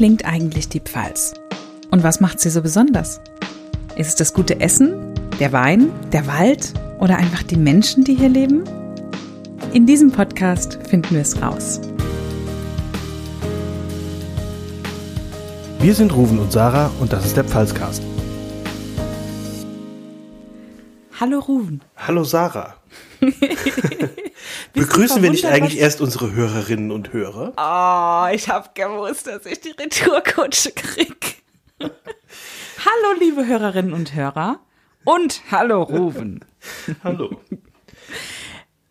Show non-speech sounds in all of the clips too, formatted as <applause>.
klingt eigentlich die Pfalz? Und was macht sie so besonders? Ist es das gute Essen, der Wein, der Wald oder einfach die Menschen, die hier leben? In diesem Podcast finden wir es raus. Wir sind Ruven und Sarah und das ist der Pfalzcast. Hallo Ruven. Hallo Sarah. <laughs> Begrüßen wir nicht eigentlich erst unsere Hörerinnen und Hörer? Oh, ich habe gewusst, dass ich die Retourkutsche krieg. <laughs> hallo, liebe Hörerinnen und Hörer. Und hallo, Ruven. <laughs> hallo.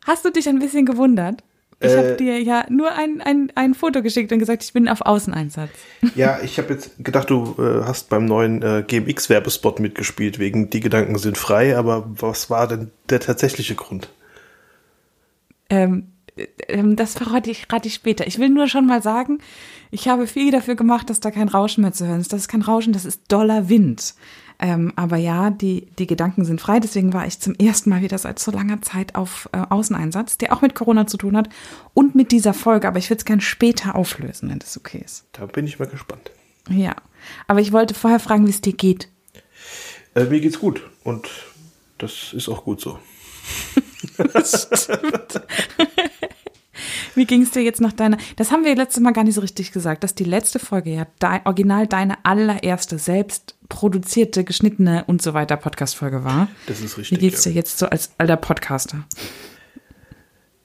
Hast du dich ein bisschen gewundert? Ich äh, habe dir ja nur ein, ein, ein Foto geschickt und gesagt, ich bin auf Außeneinsatz. Ja, ich habe jetzt gedacht, du äh, hast beim neuen äh, GMX-Werbespot mitgespielt, wegen Die Gedanken sind frei, aber was war denn der tatsächliche Grund? Ähm, ähm, das verrate ich, rate ich später. Ich will nur schon mal sagen, ich habe viel dafür gemacht, dass da kein Rauschen mehr zu hören ist. Das ist kein Rauschen, das ist doller Wind. Ähm, aber ja, die, die Gedanken sind frei. Deswegen war ich zum ersten Mal wieder seit so langer Zeit auf äh, Außeneinsatz, der auch mit Corona zu tun hat und mit dieser Folge. Aber ich würde es gerne später auflösen, wenn das okay ist. Da bin ich mal gespannt. Ja, aber ich wollte vorher fragen, wie es dir geht. Äh, mir geht's gut und das ist auch gut so. <laughs> Wie ging es dir jetzt nach deiner? Das haben wir letztes Mal gar nicht so richtig gesagt, dass die letzte Folge ja dein, original deine allererste selbst produzierte, geschnittene und so weiter Podcast-Folge war. Das ist richtig. Wie geht's dir ja. jetzt so als alter Podcaster?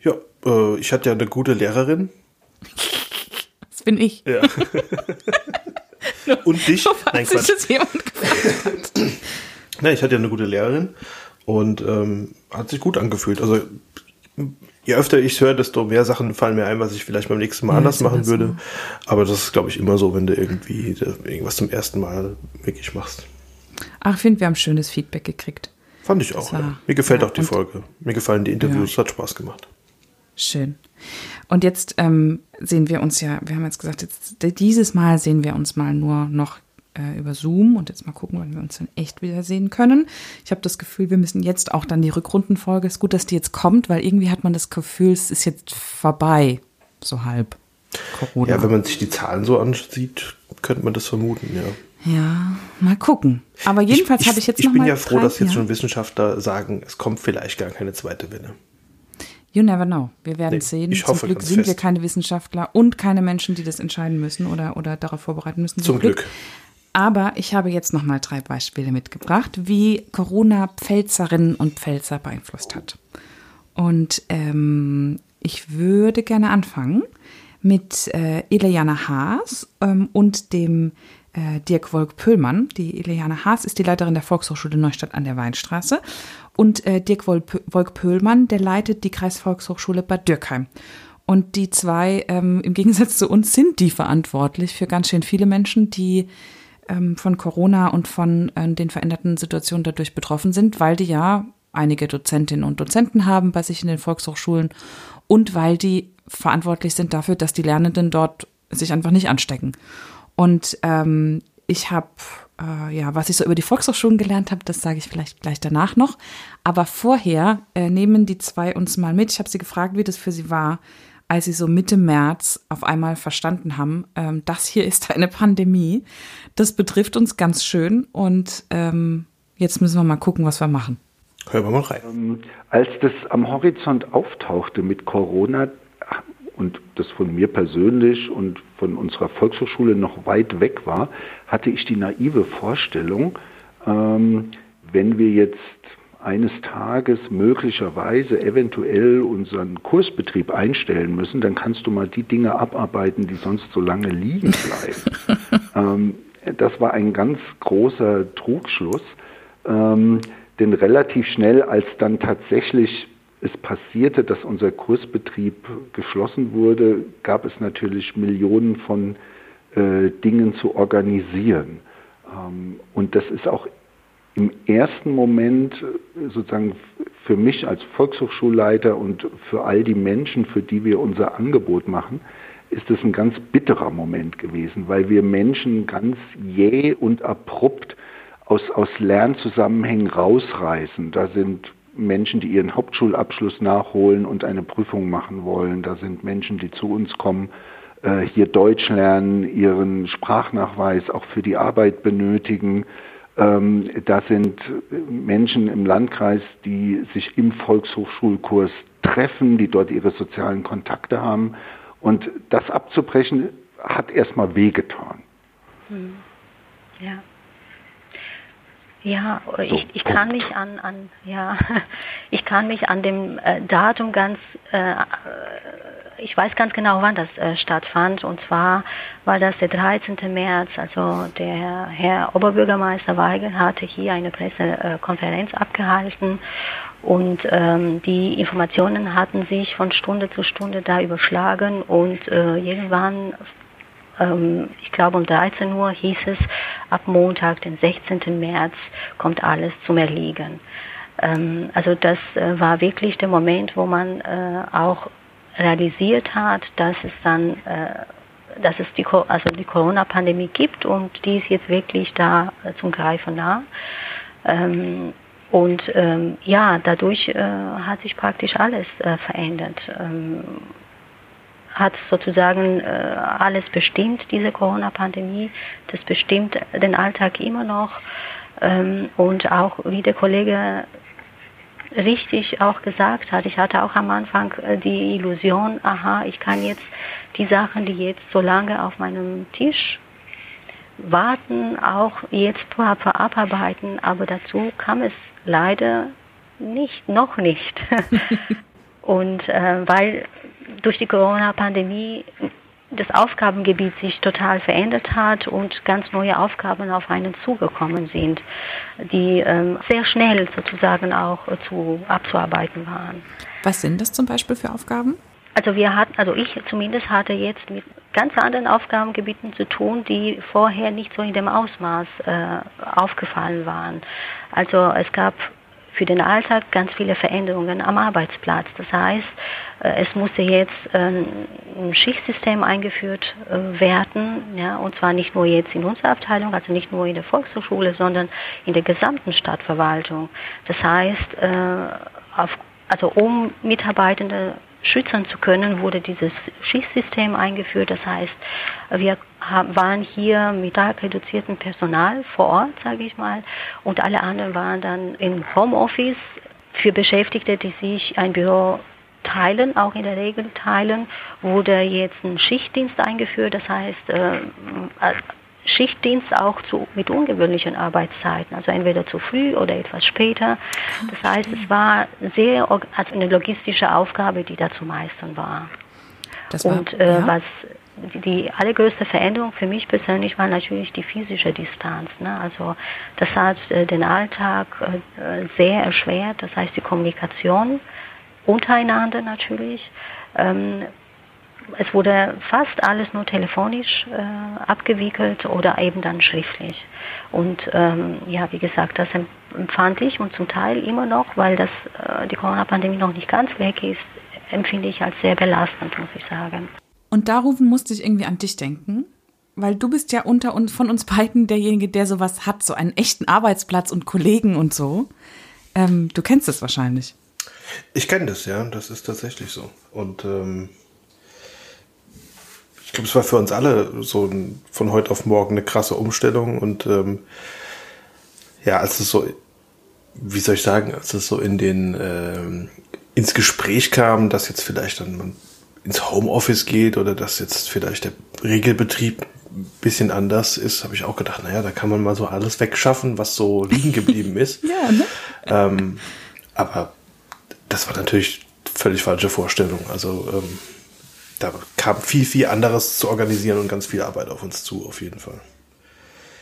Ja, äh, ich hatte ja eine gute Lehrerin. Das bin ich. Ja. <laughs> und dich? Nein, Quatsch. Das jemand Nein, ich hatte ja eine gute Lehrerin und ähm, hat sich gut angefühlt. Also je öfter ich es höre, desto mehr Sachen fallen mir ein, was ich vielleicht beim nächsten Mal ja, anders machen würde. Aber das ist, glaube ich, immer so, wenn du irgendwie irgendwas zum ersten Mal wirklich machst. Ach, ich finde, wir haben schönes Feedback gekriegt. Fand ich auch. War, ja. Mir gefällt ja, auch die Folge. Mir gefallen die Interviews. Hat Spaß gemacht. Schön. Und jetzt ähm, sehen wir uns ja, wir haben jetzt gesagt, jetzt, dieses Mal sehen wir uns mal nur noch äh, über Zoom und jetzt mal gucken, wann wir uns dann echt wiedersehen können. Ich habe das Gefühl, wir müssen jetzt auch dann die Rückrundenfolge. Ist gut, dass die jetzt kommt, weil irgendwie hat man das Gefühl, es ist jetzt vorbei, so halb. Corona. Ja, wenn man sich die Zahlen so ansieht, könnte man das vermuten, ja. Ja, mal gucken. Aber jedenfalls habe ich jetzt ich noch bin mal ja froh, dass jetzt schon Wissenschaftler sagen, es kommt vielleicht gar keine zweite Welle. You never know. Wir werden nee, sehen. Ich hoffe, Zum Glück sind fest. wir keine Wissenschaftler und keine Menschen, die das entscheiden müssen oder, oder darauf vorbereiten müssen. Zum, Zum Glück. Glück. Aber ich habe jetzt noch mal drei Beispiele mitgebracht, wie Corona Pfälzerinnen und Pfälzer beeinflusst hat. Und ähm, ich würde gerne anfangen mit äh, Ileana Haas ähm, und dem äh, Dirk Wolk-Pöhlmann. Die Ileana Haas ist die Leiterin der Volkshochschule Neustadt an der Weinstraße. Und äh, Dirk Wolk-Pöhlmann, der leitet die Kreisvolkshochschule Bad Dürkheim. Und die zwei, ähm, im Gegensatz zu uns, sind die verantwortlich für ganz schön viele Menschen, die von Corona und von äh, den veränderten Situationen dadurch betroffen sind, weil die ja einige Dozentinnen und Dozenten haben bei sich in den Volkshochschulen und weil die verantwortlich sind dafür, dass die Lernenden dort sich einfach nicht anstecken. Und ähm, ich habe, äh, ja, was ich so über die Volkshochschulen gelernt habe, das sage ich vielleicht gleich danach noch. Aber vorher äh, nehmen die zwei uns mal mit. Ich habe sie gefragt, wie das für sie war, als sie so Mitte März auf einmal verstanden haben, ähm, das hier ist eine Pandemie. Das betrifft uns ganz schön und ähm, jetzt müssen wir mal gucken, was wir machen. Hören wir mal rein. Ähm, als das am Horizont auftauchte mit Corona und das von mir persönlich und von unserer Volkshochschule noch weit weg war, hatte ich die naive Vorstellung, ähm, wenn wir jetzt eines Tages möglicherweise eventuell unseren Kursbetrieb einstellen müssen, dann kannst du mal die Dinge abarbeiten, die sonst so lange liegen bleiben. <laughs> ähm, das war ein ganz großer Trugschluss, ähm, denn relativ schnell, als dann tatsächlich es passierte, dass unser Kursbetrieb geschlossen wurde, gab es natürlich Millionen von äh, Dingen zu organisieren. Ähm, und das ist auch im ersten Moment äh, sozusagen für mich als Volkshochschulleiter und für all die Menschen, für die wir unser Angebot machen, ist es ein ganz bitterer Moment gewesen, weil wir Menschen ganz jäh und abrupt aus, aus Lernzusammenhängen rausreißen. Da sind Menschen, die ihren Hauptschulabschluss nachholen und eine Prüfung machen wollen. Da sind Menschen, die zu uns kommen äh, hier Deutsch lernen, ihren Sprachnachweis auch für die Arbeit benötigen. Ähm, da sind Menschen im Landkreis, die sich im Volkshochschulkurs treffen, die dort ihre sozialen Kontakte haben. Und das abzubrechen, hat erstmal wehgetan. Hm. Ja. Ja, ich, ich kann mich an, an ja, <laughs> ich kann mich an dem äh, Datum ganz, äh, ich weiß ganz genau, wann das äh, stattfand. Und zwar war das der 13. März. Also der Herr Oberbürgermeister Weigel hatte hier eine Pressekonferenz abgehalten und ähm, die Informationen hatten sich von Stunde zu Stunde da überschlagen und äh, irgendwann ähm, ich glaube um 13 Uhr hieß es, ab Montag, den 16. März, kommt alles zum Erliegen. Ähm, also das äh, war wirklich der Moment, wo man äh, auch realisiert hat, dass es dann, äh, dass es die, also die Corona-Pandemie gibt und die ist jetzt wirklich da äh, zum Greifen nah. Ähm, und ähm, ja, dadurch äh, hat sich praktisch alles verändert. Ähm, hat sozusagen alles bestimmt, diese Corona-Pandemie. Das bestimmt den Alltag immer noch. Und auch, wie der Kollege richtig auch gesagt hat, ich hatte auch am Anfang äh, die Illusion, aha, ich kann jetzt die Sachen, die jetzt so lange auf meinem Tisch warten, auch jetzt abarbeiten, aber dazu kam es leider nicht, noch nicht. <laughs> Und äh, weil durch die Corona-Pandemie das Aufgabengebiet sich total verändert hat und ganz neue Aufgaben auf einen zugekommen sind, die ähm, sehr schnell sozusagen auch zu abzuarbeiten waren. Was sind das zum Beispiel für Aufgaben? Also wir hatten, also ich zumindest hatte jetzt mit ganz anderen Aufgabengebieten zu tun, die vorher nicht so in dem Ausmaß äh, aufgefallen waren. Also es gab für den Alltag ganz viele Veränderungen am Arbeitsplatz. Das heißt, äh, es musste jetzt ähm, ein Schichtsystem eingeführt äh, werden, ja, und zwar nicht nur jetzt in unserer Abteilung, also nicht nur in der Volkshochschule, sondern in der gesamten Stadtverwaltung. Das heißt, äh, auf, also um Mitarbeitende schützen zu können, wurde dieses Schichtsystem eingeführt. Das heißt, wir waren hier mit stark reduziertem Personal vor Ort, sage ich mal, und alle anderen waren dann im Homeoffice für Beschäftigte, die sich ein Büro teilen, auch in der Regel teilen, wurde jetzt ein Schichtdienst eingeführt. Das heißt, äh, Schichtdienst auch zu, mit ungewöhnlichen Arbeitszeiten, also entweder zu früh oder etwas später. Das heißt, es war sehr also eine logistische Aufgabe, die da zu meistern war. war Und äh, ja. was die allergrößte Veränderung für mich persönlich war natürlich die physische Distanz. Ne? Also das hat äh, den Alltag äh, sehr erschwert, das heißt die Kommunikation untereinander natürlich. Ähm, es wurde fast alles nur telefonisch äh, abgewickelt oder eben dann schriftlich. Und ähm, ja, wie gesagt, das empfand ich und zum Teil immer noch, weil das äh, die Corona-Pandemie noch nicht ganz weg ist, empfinde ich als sehr belastend, muss ich sagen. Und darum musste ich irgendwie an dich denken, weil du bist ja unter uns von uns beiden derjenige, der sowas hat, so einen echten Arbeitsplatz und Kollegen und so. Ähm, du kennst es wahrscheinlich. Ich kenne das, ja, das ist tatsächlich so. Und ähm, ich glaube, es war für uns alle so ein, von heute auf morgen eine krasse Umstellung und ähm, ja, als es so, wie soll ich sagen, als es so in den ähm, ins Gespräch kam, dass jetzt vielleicht dann man ins Homeoffice geht oder dass jetzt vielleicht der Regelbetrieb ein bisschen anders ist, habe ich auch gedacht, naja, da kann man mal so alles wegschaffen, was so <laughs> liegen geblieben ist. ja, ne? Ähm, aber das war natürlich völlig falsche Vorstellung. Also ähm, da kam viel, viel anderes zu organisieren und ganz viel Arbeit auf uns zu, auf jeden Fall.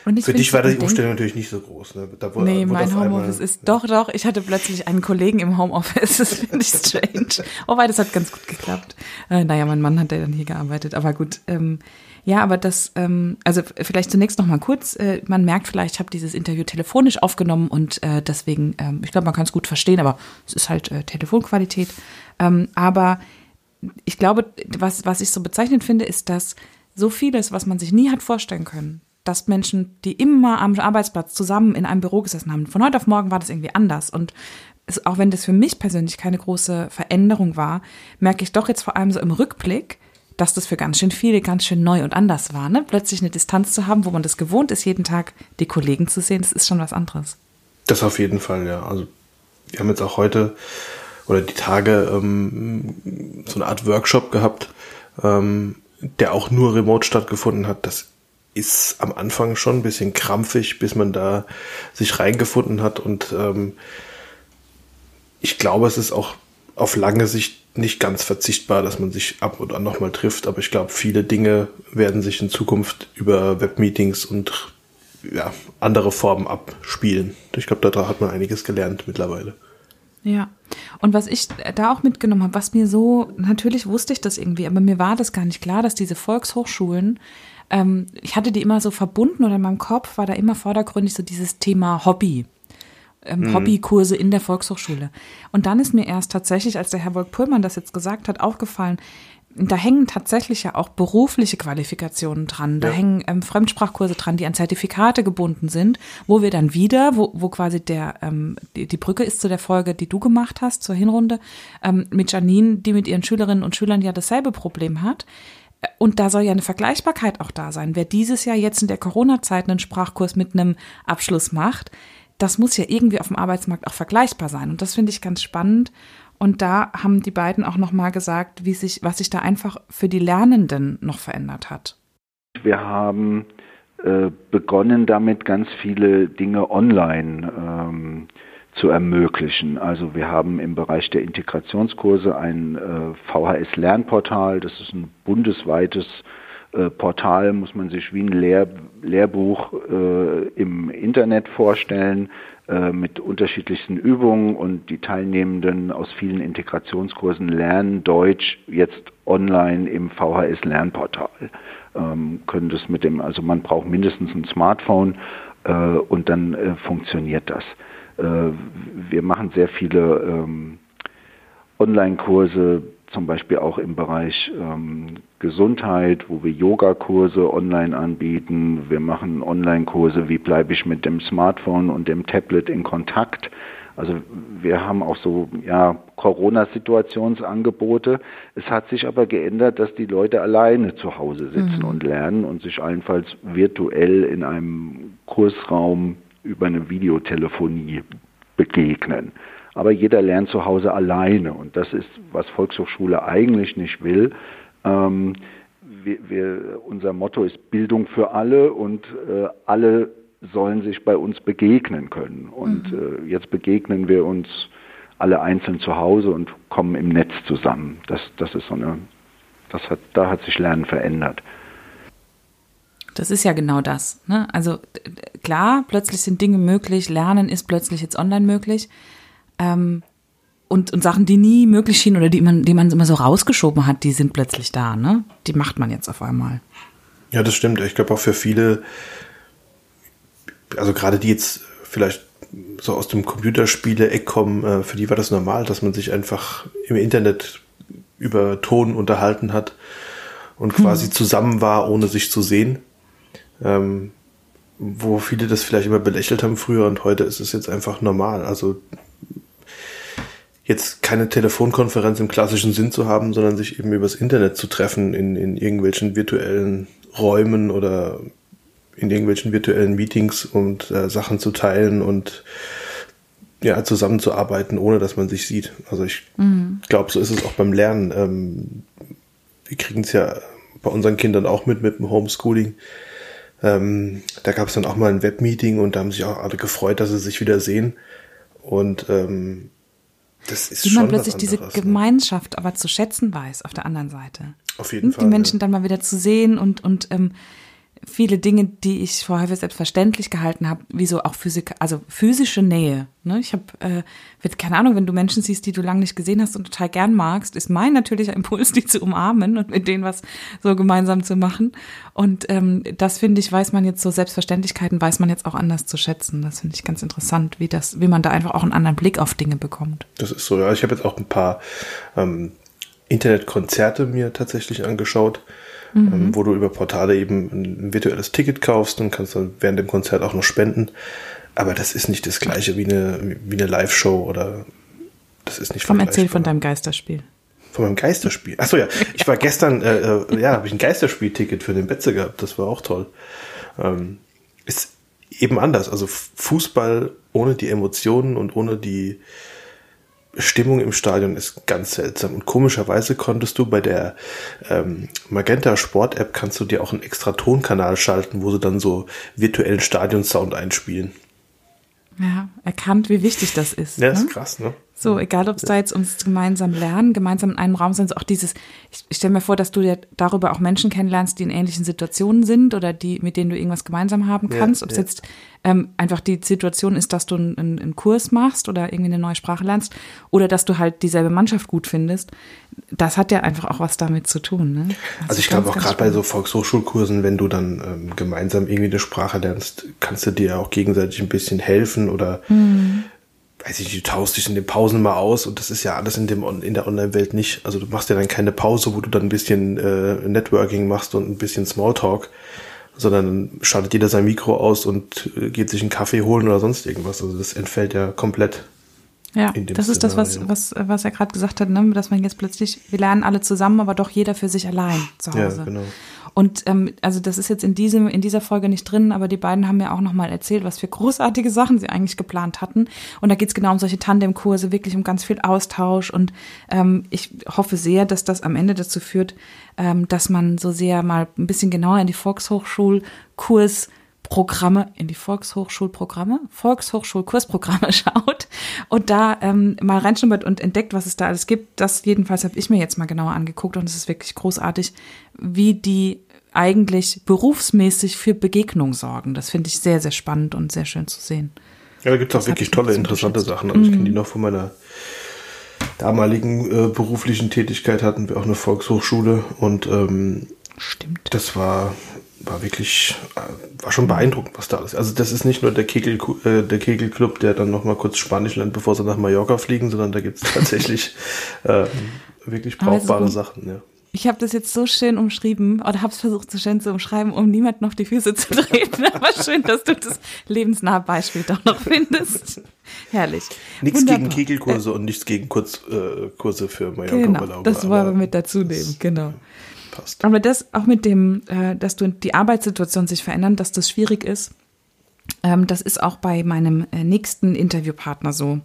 Für dich war die Umstellung natürlich nicht so groß. Ne? Da wurde, nee, mein Homeoffice ist doch, doch. Ich hatte plötzlich einen Kollegen im Homeoffice. <laughs> Das finde ich strange. Wobei, das hat ganz gut geklappt. Äh, naja, mein Mann hat ja dann hier gearbeitet. Aber gut. Ähm, ja, aber das, ähm, also vielleicht zunächst noch mal kurz. Äh, man merkt vielleicht, ich habe dieses Interview telefonisch aufgenommen und äh, deswegen, ähm, ich glaube, man kann es gut verstehen, aber es ist halt äh, Telefonqualität. Ähm, aber ich glaube, was, was ich so bezeichnend finde, ist, dass so vieles, was man sich nie hat vorstellen können, dass Menschen, die immer am Arbeitsplatz zusammen in einem Büro gesessen haben, von heute auf morgen war das irgendwie anders. Und es, auch wenn das für mich persönlich keine große Veränderung war, merke ich doch jetzt vor allem so im Rückblick, dass das für ganz schön viele ganz schön neu und anders war. Ne? Plötzlich eine Distanz zu haben, wo man das gewohnt ist, jeden Tag die Kollegen zu sehen, das ist schon was anderes. Das auf jeden Fall, ja. Also wir haben jetzt auch heute oder die Tage ähm, so eine Art Workshop gehabt, ähm, der auch nur remote stattgefunden hat. Das ist am Anfang schon ein bisschen krampfig, bis man da sich reingefunden hat. Und ähm, ich glaube, es ist auch auf lange Sicht nicht ganz verzichtbar, dass man sich ab und an nochmal trifft. Aber ich glaube, viele Dinge werden sich in Zukunft über Webmeetings und ja, andere Formen abspielen. Ich glaube, da hat man einiges gelernt mittlerweile. Ja. Und was ich da auch mitgenommen habe, was mir so, natürlich wusste ich das irgendwie, aber mir war das gar nicht klar, dass diese Volkshochschulen, ähm, ich hatte die immer so verbunden oder in meinem Kopf war da immer vordergründig so dieses Thema Hobby. Ähm, mhm. Hobbykurse in der Volkshochschule. Und dann ist mir erst tatsächlich, als der Herr Wolk Pullmann das jetzt gesagt hat, aufgefallen, da hängen tatsächlich ja auch berufliche Qualifikationen dran. Da ja. hängen ähm, Fremdsprachkurse dran, die an Zertifikate gebunden sind, wo wir dann wieder, wo, wo quasi der ähm, die, die Brücke ist zu der Folge, die du gemacht hast zur Hinrunde ähm, mit Janine, die mit ihren Schülerinnen und Schülern ja dasselbe Problem hat. Und da soll ja eine Vergleichbarkeit auch da sein. Wer dieses Jahr jetzt in der Corona-Zeit einen Sprachkurs mit einem Abschluss macht, das muss ja irgendwie auf dem Arbeitsmarkt auch vergleichbar sein. Und das finde ich ganz spannend. Und da haben die beiden auch noch mal gesagt, wie sich, was sich da einfach für die Lernenden noch verändert hat. Wir haben äh, begonnen damit, ganz viele Dinge online ähm, zu ermöglichen. Also wir haben im Bereich der Integrationskurse ein äh, VHS-Lernportal. Das ist ein bundesweites äh, Portal, muss man sich wie ein Lehr Lehrbuch äh, im Internet vorstellen äh, mit unterschiedlichsten Übungen und die Teilnehmenden aus vielen Integrationskursen lernen Deutsch jetzt online im VHS Lernportal. Ähm, können das mit dem, also man braucht mindestens ein Smartphone äh, und dann äh, funktioniert das. Wir machen sehr viele ähm, Online-Kurse, zum Beispiel auch im Bereich ähm, Gesundheit, wo wir Yogakurse online anbieten. Wir machen Online-Kurse, wie bleibe ich mit dem Smartphone und dem Tablet in Kontakt. Also wir haben auch so ja, Corona-Situationsangebote. Es hat sich aber geändert, dass die Leute alleine zu Hause sitzen mhm. und lernen und sich allenfalls virtuell in einem Kursraum über eine Videotelefonie begegnen. Aber jeder lernt zu Hause alleine und das ist, was Volkshochschule eigentlich nicht will. Ähm, wir, wir, unser Motto ist Bildung für alle und äh, alle sollen sich bei uns begegnen können. Und mhm. äh, jetzt begegnen wir uns alle einzeln zu Hause und kommen im Netz zusammen. Das, das ist so eine, das hat, da hat sich Lernen verändert. Das ist ja genau das. Ne? Also klar, plötzlich sind Dinge möglich, Lernen ist plötzlich jetzt online möglich. Ähm, und, und Sachen, die nie möglich schienen oder die man, die man immer so rausgeschoben hat, die sind plötzlich da, ne? Die macht man jetzt auf einmal. Ja, das stimmt. Ich glaube auch für viele, also gerade die jetzt vielleicht so aus dem Computerspiele-Eck kommen, äh, für die war das normal, dass man sich einfach im Internet über Ton unterhalten hat und quasi hm. zusammen war, ohne sich zu sehen. Ähm, wo viele das vielleicht immer belächelt haben früher und heute ist es jetzt einfach normal. Also jetzt keine Telefonkonferenz im klassischen Sinn zu haben, sondern sich eben übers Internet zu treffen in, in irgendwelchen virtuellen Räumen oder in irgendwelchen virtuellen Meetings und äh, Sachen zu teilen und ja, zusammenzuarbeiten, ohne dass man sich sieht. Also ich mhm. glaube, so ist es auch beim Lernen. Ähm, wir kriegen es ja bei unseren Kindern auch mit, mit dem Homeschooling. Ähm, da gab es dann auch mal ein Webmeeting und da haben sich auch alle gefreut, dass sie sich wieder sehen. Und ähm, das ist Wie man plötzlich diese ne? Gemeinschaft aber zu schätzen weiß auf der anderen Seite. Auf jeden und Fall. Die Menschen ja. dann mal wieder zu sehen und, und ähm, viele Dinge, die ich vorher für selbstverständlich gehalten habe, wie so auch Physik, also physische Nähe. Ne? Ich habe, äh, keine Ahnung, wenn du Menschen siehst, die du lange nicht gesehen hast und total gern magst, ist mein natürlicher Impuls, <laughs> die zu umarmen und mit denen was so gemeinsam zu machen. Und ähm, das finde ich, weiß man jetzt so Selbstverständlichkeiten, weiß man jetzt auch anders zu schätzen. Das finde ich ganz interessant, wie das, wie man da einfach auch einen anderen Blick auf Dinge bekommt. Das ist so, ja. Ich habe jetzt auch ein paar ähm, Internetkonzerte mir tatsächlich angeschaut mhm. ähm, wo du über Portale eben ein virtuelles Ticket kaufst und kannst dann während dem Konzert auch noch spenden. Aber das ist nicht das gleiche wie eine, wie eine Live-Show oder das ist nicht Komm, erzähl von deinem Geisterspiel. Von meinem Geisterspiel. Achso, ja. <laughs> Ich war gestern, äh, äh, ja, habe ich ein Geisterspiel-Ticket für den Betze gehabt. Das war auch toll. Ähm, ist eben anders. Also Fußball ohne die Emotionen und ohne die Stimmung im Stadion ist ganz seltsam. Und komischerweise konntest du bei der ähm, Magenta Sport App kannst du dir auch einen extra Tonkanal schalten, wo sie dann so virtuellen Stadionsound einspielen. Ja, erkannt, wie wichtig das ist. Ja, ne? ist krass, ne? So, egal ob es da jetzt ums gemeinsam lernen, gemeinsam in einem Raum sind, auch dieses, ich, ich stelle mir vor, dass du dir darüber auch Menschen kennenlernst, die in ähnlichen Situationen sind oder die, mit denen du irgendwas gemeinsam haben kannst. Ja, ob es ja. jetzt ähm, einfach die Situation ist, dass du einen, einen Kurs machst oder irgendwie eine neue Sprache lernst oder dass du halt dieselbe Mannschaft gut findest. Das hat ja einfach auch was damit zu tun. Ne? also ich glaube auch gerade bei so Volkshochschulkursen, wenn du dann ähm, gemeinsam irgendwie eine Sprache lernst, kannst du dir auch gegenseitig ein bisschen helfen oder mhm weiß ich du taust dich in den Pausen mal aus und das ist ja alles in, dem, in der Online-Welt nicht. Also du machst ja dann keine Pause, wo du dann ein bisschen äh, Networking machst und ein bisschen Smalltalk, sondern schaltet jeder sein Mikro aus und äh, geht sich einen Kaffee holen oder sonst irgendwas. Also das entfällt ja komplett. Ja, das ist das, was, was, was er gerade gesagt hat, ne? dass man jetzt plötzlich, wir lernen alle zusammen, aber doch jeder für sich allein zu Hause. Ja, genau. Und ähm, also das ist jetzt in diesem in dieser Folge nicht drin, aber die beiden haben mir auch noch mal erzählt, was für großartige Sachen sie eigentlich geplant hatten. Und da geht es genau um solche Tandemkurse, wirklich um ganz viel Austausch. Und ähm, ich hoffe sehr, dass das am Ende dazu führt, ähm, dass man so sehr mal ein bisschen genauer in die Volkshochschulkurs Programme, in die Volkshochschulprogramme, Volkshochschulkursprogramme <laughs> schaut und da ähm, mal reinschnuppert und entdeckt, was es da alles gibt. Das jedenfalls habe ich mir jetzt mal genauer angeguckt und es ist wirklich großartig, wie die eigentlich berufsmäßig für Begegnung sorgen. Das finde ich sehr, sehr spannend und sehr schön zu sehen. Ja, da gibt es auch wirklich tolle, interessante Sachen. Also mhm. ich kenne die noch von meiner damaligen äh, beruflichen Tätigkeit hatten wir auch eine Volkshochschule und ähm, Stimmt. Das war war wirklich, äh, war schon beeindruckend, was da ist. Also das ist nicht nur der Kegel, äh, der Kegelclub, der dann noch mal kurz Spanisch lernt, bevor sie nach Mallorca fliegen, sondern da gibt es <laughs> tatsächlich äh, wirklich brauchbare Sachen. Ja. Ich habe das jetzt so schön umschrieben oder habe es versucht so schön zu umschreiben, um niemanden auf die Füße zu <laughs> treten. Aber schön, dass du das lebensnahe Beispiel doch noch findest. Herrlich. Nichts Wunderbar. gegen Kegelkurse und nichts gegen Kurzkurse äh, für Mallorca. Genau, das wollen wir mit dazu nehmen, genau passt. Aber das auch mit dem, äh, dass du die Arbeitssituation sich verändern, dass das schwierig ist, ähm, das ist auch bei meinem äh, nächsten Interviewpartner so.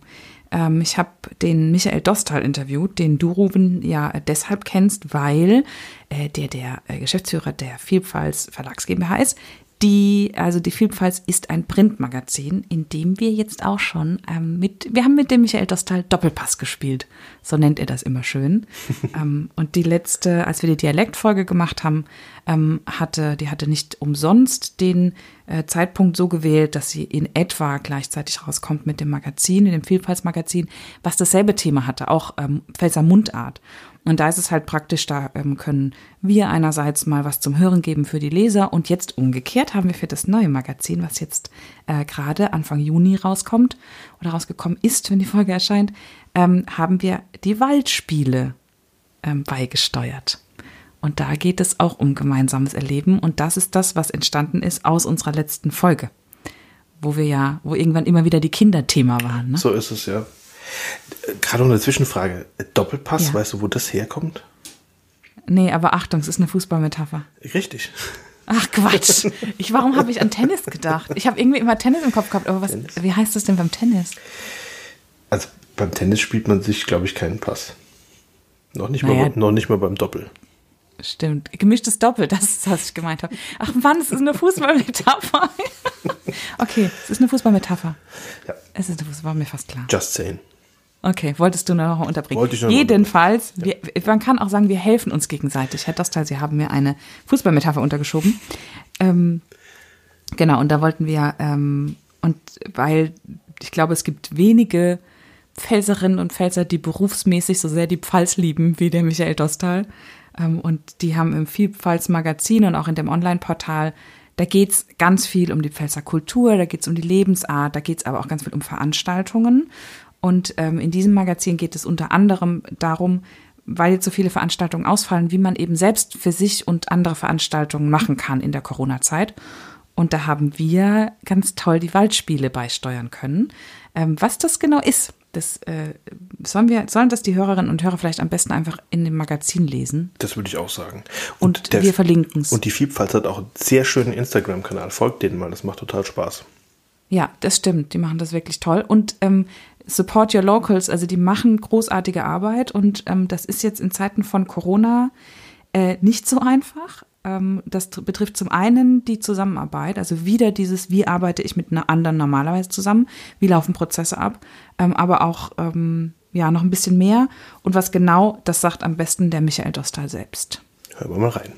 Ähm, ich habe den Michael Dostal interviewt, den du, Ruben, ja deshalb kennst, weil äh, der der äh, Geschäftsführer der Vielfalt Verlags GmbH ist, die, also die Vielfalt ist ein Printmagazin, in dem wir jetzt auch schon ähm, mit, wir haben mit dem Michael Dostal Doppelpass gespielt. So nennt er das immer schön. <laughs> ähm, und die letzte, als wir die Dialektfolge gemacht haben, ähm, hatte, die hatte nicht umsonst den äh, Zeitpunkt so gewählt, dass sie in etwa gleichzeitig rauskommt mit dem Magazin, in dem Vielfaltsmagazin, was dasselbe Thema hatte, auch ähm, Pfälzer Mundart. Und da ist es halt praktisch, da ähm, können wir einerseits mal was zum Hören geben für die Leser und jetzt umgekehrt haben wir für das neue Magazin, was jetzt äh, gerade Anfang Juni rauskommt oder rausgekommen ist, wenn die Folge erscheint, ähm, haben wir die Waldspiele ähm, beigesteuert. Und da geht es auch um gemeinsames Erleben und das ist das, was entstanden ist aus unserer letzten Folge, wo wir ja, wo irgendwann immer wieder die Kinderthema waren. Ne? So ist es ja. Gerade noch eine Zwischenfrage. Doppelpass, ja. weißt du, wo das herkommt? Nee, aber Achtung, es ist eine Fußballmetapher. Richtig. Ach Quatsch. <laughs> Ich, warum habe ich an Tennis gedacht? Ich habe irgendwie immer Tennis im Kopf gehabt, aber was, wie heißt das denn beim Tennis? Also beim Tennis spielt man sich, glaube ich, keinen Pass. Noch nicht, naja. mal, noch nicht mal beim Doppel. Stimmt. Gemischtes Doppel, das ist, was ich gemeint habe. Ach Mann, es ist eine Fußballmetapher. <laughs> okay, es ist eine Fußballmetapher. Ja. Es ist, das war mir fast klar. Just saying. Okay, wolltest du noch unterbringen? Wollte ich noch Jedenfalls, ja. wir, man kann auch sagen, wir helfen uns gegenseitig. Herr Dostal, Sie haben mir eine Fußballmetapher untergeschoben. Ähm, genau, und da wollten wir, ähm, und weil ich glaube, es gibt wenige Pfälzerinnen und Pfälzer, die berufsmäßig so sehr die Pfalz lieben wie der Michael Dostal. Ähm, und die haben im Vielfaltsmagazin und auch in dem Online-Portal, da geht's ganz viel um die Pfälzer Kultur, da geht's um die Lebensart, da geht's aber auch ganz viel um Veranstaltungen. Und ähm, in diesem Magazin geht es unter anderem darum, weil jetzt so viele Veranstaltungen ausfallen, wie man eben selbst für sich und andere Veranstaltungen machen kann in der Corona-Zeit. Und da haben wir ganz toll die Waldspiele beisteuern können. Ähm, was das genau ist, das äh, sollen wir, sollen das die Hörerinnen und Hörer vielleicht am besten einfach in dem Magazin lesen. Das würde ich auch sagen. Und, und der, wir verlinken es. Und die Vielfalt hat auch einen sehr schönen Instagram-Kanal. Folgt denen mal, das macht total Spaß. Ja, das stimmt. Die machen das wirklich toll. Und ähm, Support Your Locals, also die machen großartige Arbeit. Und ähm, das ist jetzt in Zeiten von Corona äh, nicht so einfach. Ähm, das betrifft zum einen die Zusammenarbeit, also wieder dieses, wie arbeite ich mit einer anderen normalerweise zusammen, wie laufen Prozesse ab, ähm, aber auch ähm, ja noch ein bisschen mehr. Und was genau, das sagt am besten der Michael Dostal selbst. Hören wir mal rein.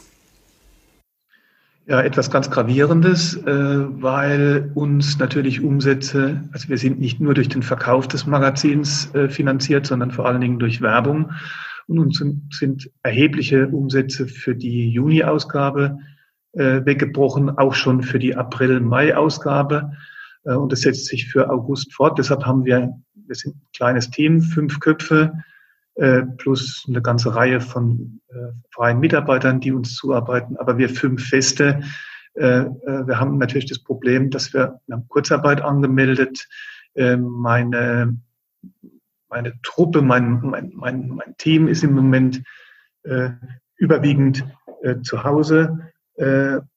Ja, etwas ganz Gravierendes, äh, weil uns natürlich Umsätze, also wir sind nicht nur durch den Verkauf des Magazins äh, finanziert, sondern vor allen Dingen durch Werbung. Und uns sind erhebliche Umsätze für die Juni-Ausgabe äh, weggebrochen, auch schon für die April-Mai-Ausgabe. Äh, und das setzt sich für August fort. Deshalb haben wir, wir sind ein kleines Team, fünf Köpfe, äh, plus eine ganze Reihe von äh, freien Mitarbeitern, die uns zuarbeiten. Aber wir fünf Feste, äh, äh, wir haben natürlich das Problem, dass wir, wir haben Kurzarbeit angemeldet. Äh, meine meine Truppe, mein, mein, mein, mein Team ist im Moment äh, überwiegend zu Hause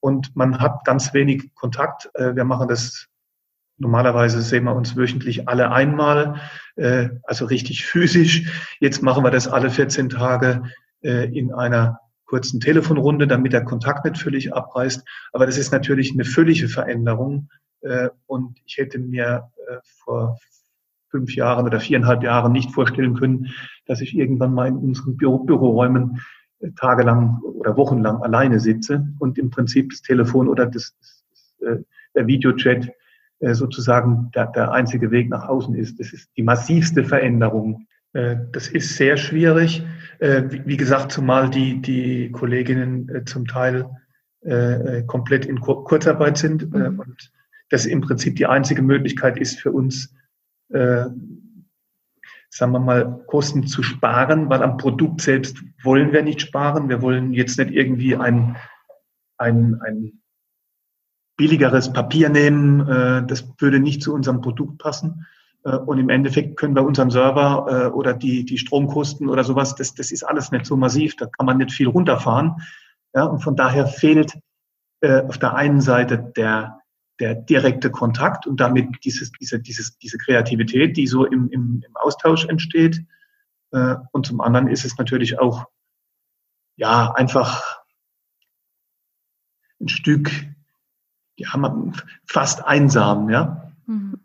und man hat ganz wenig Kontakt. Wir machen das normalerweise sehen wir uns wöchentlich alle einmal, äh, also richtig <laughs> physisch. Jetzt machen wir das alle 14 Tage äh, in einer kurzen Telefonrunde, damit der Kontakt nicht völlig abreißt. Aber das ist natürlich eine völlige Veränderung. Äh, und ich hätte mir äh, vor fünf Jahren oder viereinhalb Jahren nicht vorstellen können, dass ich irgendwann mal in unseren Büro Büroräumen äh, tagelang oder wochenlang alleine sitze und im Prinzip das Telefon oder das, das, das äh, der Videochat sozusagen der, der einzige Weg nach außen ist. Das ist die massivste Veränderung. Das ist sehr schwierig. Wie gesagt, zumal die, die Kolleginnen zum Teil komplett in Kurzarbeit sind mhm. und das im Prinzip die einzige Möglichkeit ist für uns, äh, sagen wir mal, Kosten zu sparen, weil am Produkt selbst wollen wir nicht sparen. Wir wollen jetzt nicht irgendwie ein, ein, ein billigeres Papier nehmen. Äh, das würde nicht zu unserem Produkt passen. Äh, und im Endeffekt können wir unseren Server äh, oder die, die Stromkosten oder sowas, das, das ist alles nicht so massiv. Da kann man nicht viel runterfahren. Ja, und von daher fehlt äh, auf der einen Seite der, der direkte Kontakt und damit dieses, diese, dieses, diese Kreativität, die so im, im, im Austausch entsteht. Äh, und zum anderen ist es natürlich auch, ja, einfach ein Stück, ja, fast einsam, ja. Mhm.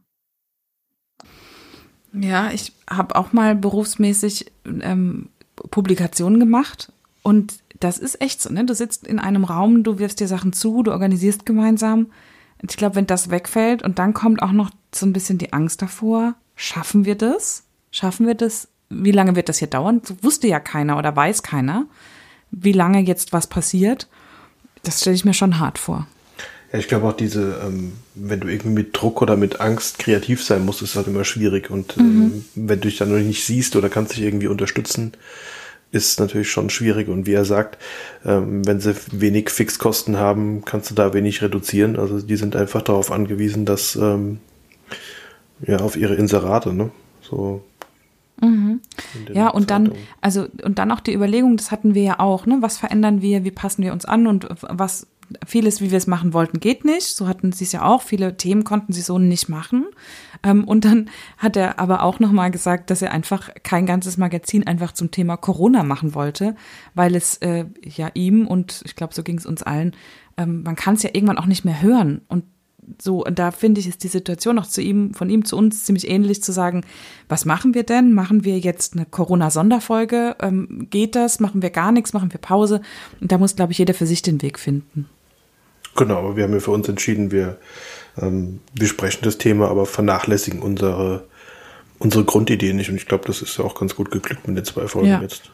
Ja, ich habe auch mal berufsmäßig ähm, Publikationen gemacht und das ist echt so, ne? Du sitzt in einem Raum, du wirfst dir Sachen zu, du organisierst gemeinsam ich glaube, wenn das wegfällt und dann kommt auch noch so ein bisschen die Angst davor, schaffen wir das? Schaffen wir das? Wie lange wird das hier dauern? Das wusste ja keiner oder weiß keiner, wie lange jetzt was passiert. Das stelle ich mir schon hart vor. Ja, ich glaube auch diese, ähm, wenn du irgendwie mit Druck oder mit Angst kreativ sein musst, ist halt immer schwierig. Und mhm. ähm, wenn du dich dann noch nicht siehst oder kannst dich irgendwie unterstützen, ist natürlich schon schwierig. Und wie er sagt, ähm, wenn sie wenig Fixkosten haben, kannst du da wenig reduzieren. Also die sind einfach darauf angewiesen, dass ähm, ja auf ihre Inserate, ne? So. Mhm. Ja, und dann, also, und dann auch die Überlegung, das hatten wir ja auch, ne? Was verändern wir, wie passen wir uns an und was vieles, wie wir es machen wollten, geht nicht. So hatten sie es ja auch. Viele Themen konnten sie so nicht machen. Ähm, und dann hat er aber auch nochmal gesagt, dass er einfach kein ganzes Magazin einfach zum Thema Corona machen wollte, weil es äh, ja ihm und ich glaube, so ging es uns allen, ähm, man kann es ja irgendwann auch nicht mehr hören. Und so, und da finde ich, ist die Situation auch zu ihm, von ihm zu uns ziemlich ähnlich zu sagen, was machen wir denn? Machen wir jetzt eine Corona-Sonderfolge? Ähm, geht das? Machen wir gar nichts? Machen wir Pause? Und da muss, glaube ich, jeder für sich den Weg finden. Genau, aber wir haben ja für uns entschieden, wir ähm, besprechen das Thema, aber vernachlässigen unsere, unsere Grundidee nicht. Und ich glaube, das ist ja auch ganz gut geglückt mit den zwei Folgen ja. jetzt.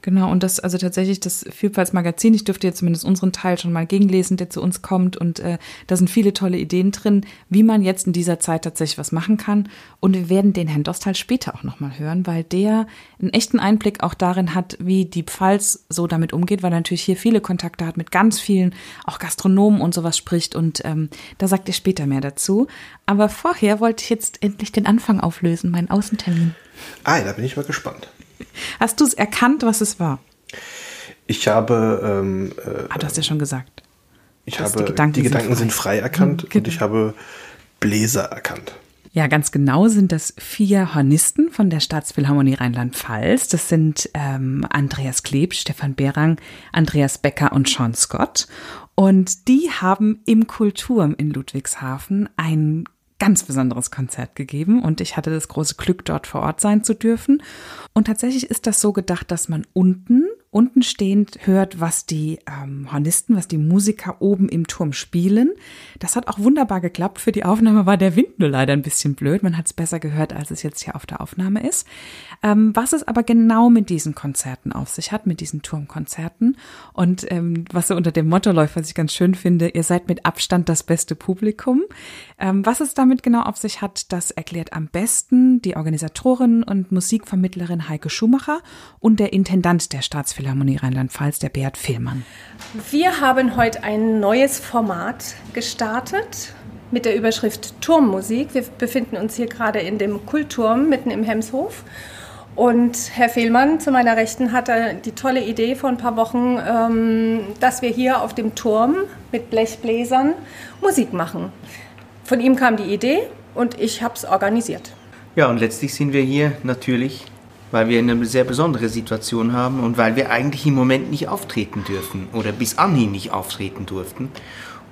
Genau, und das, also tatsächlich das Vielfaltsmagazin, ich dürfte jetzt zumindest unseren Teil schon mal gegenlesen, der zu uns kommt. Und äh, da sind viele tolle Ideen drin, wie man jetzt in dieser Zeit tatsächlich was machen kann. Und wir werden den Herrn Dostal später auch nochmal hören, weil der einen echten Einblick auch darin hat, wie die Pfalz so damit umgeht, weil er natürlich hier viele Kontakte hat mit ganz vielen, auch Gastronomen und sowas spricht. Und ähm, da sagt er später mehr dazu. Aber vorher wollte ich jetzt endlich den Anfang auflösen, meinen Außentermin. Ah, da bin ich mal gespannt. Hast du es erkannt, was es war? Ich habe. Ähm, äh, ah, du hast ja schon gesagt. Ich habe die Gedanken, die Gedanken sind, frei. sind frei erkannt mhm, genau. und ich habe Bläser erkannt. Ja, ganz genau sind das vier Hornisten von der Staatsphilharmonie Rheinland-Pfalz. Das sind ähm, Andreas Kleb, Stefan Berang, Andreas Becker und Sean Scott. Und die haben im Kulturm in Ludwigshafen ein ganz besonderes Konzert gegeben und ich hatte das große Glück, dort vor Ort sein zu dürfen. Und tatsächlich ist das so gedacht, dass man unten unten stehend hört, was die ähm, Hornisten, was die Musiker oben im Turm spielen. Das hat auch wunderbar geklappt. Für die Aufnahme war der Wind nur leider ein bisschen blöd. Man hat es besser gehört, als es jetzt hier auf der Aufnahme ist. Ähm, was es aber genau mit diesen Konzerten auf sich hat, mit diesen Turmkonzerten und ähm, was so unter dem Motto läuft, was ich ganz schön finde, ihr seid mit Abstand das beste Publikum. Ähm, was es damit genau auf sich hat, das erklärt am besten die Organisatorin und Musikvermittlerin Heike Schumacher und der Intendant der Staatsfilm Philharmonie Rheinland-Pfalz, der Beat Fehlmann. Wir haben heute ein neues Format gestartet mit der Überschrift Turmmusik. Wir befinden uns hier gerade in dem Kulturm mitten im Hemshof. Und Herr Fehlmann zu meiner Rechten hatte die tolle Idee vor ein paar Wochen, ähm, dass wir hier auf dem Turm mit Blechbläsern Musik machen. Von ihm kam die Idee und ich habe es organisiert. Ja, und letztlich sind wir hier natürlich weil wir eine sehr besondere Situation haben und weil wir eigentlich im Moment nicht auftreten dürfen oder bis anhin nicht auftreten durften.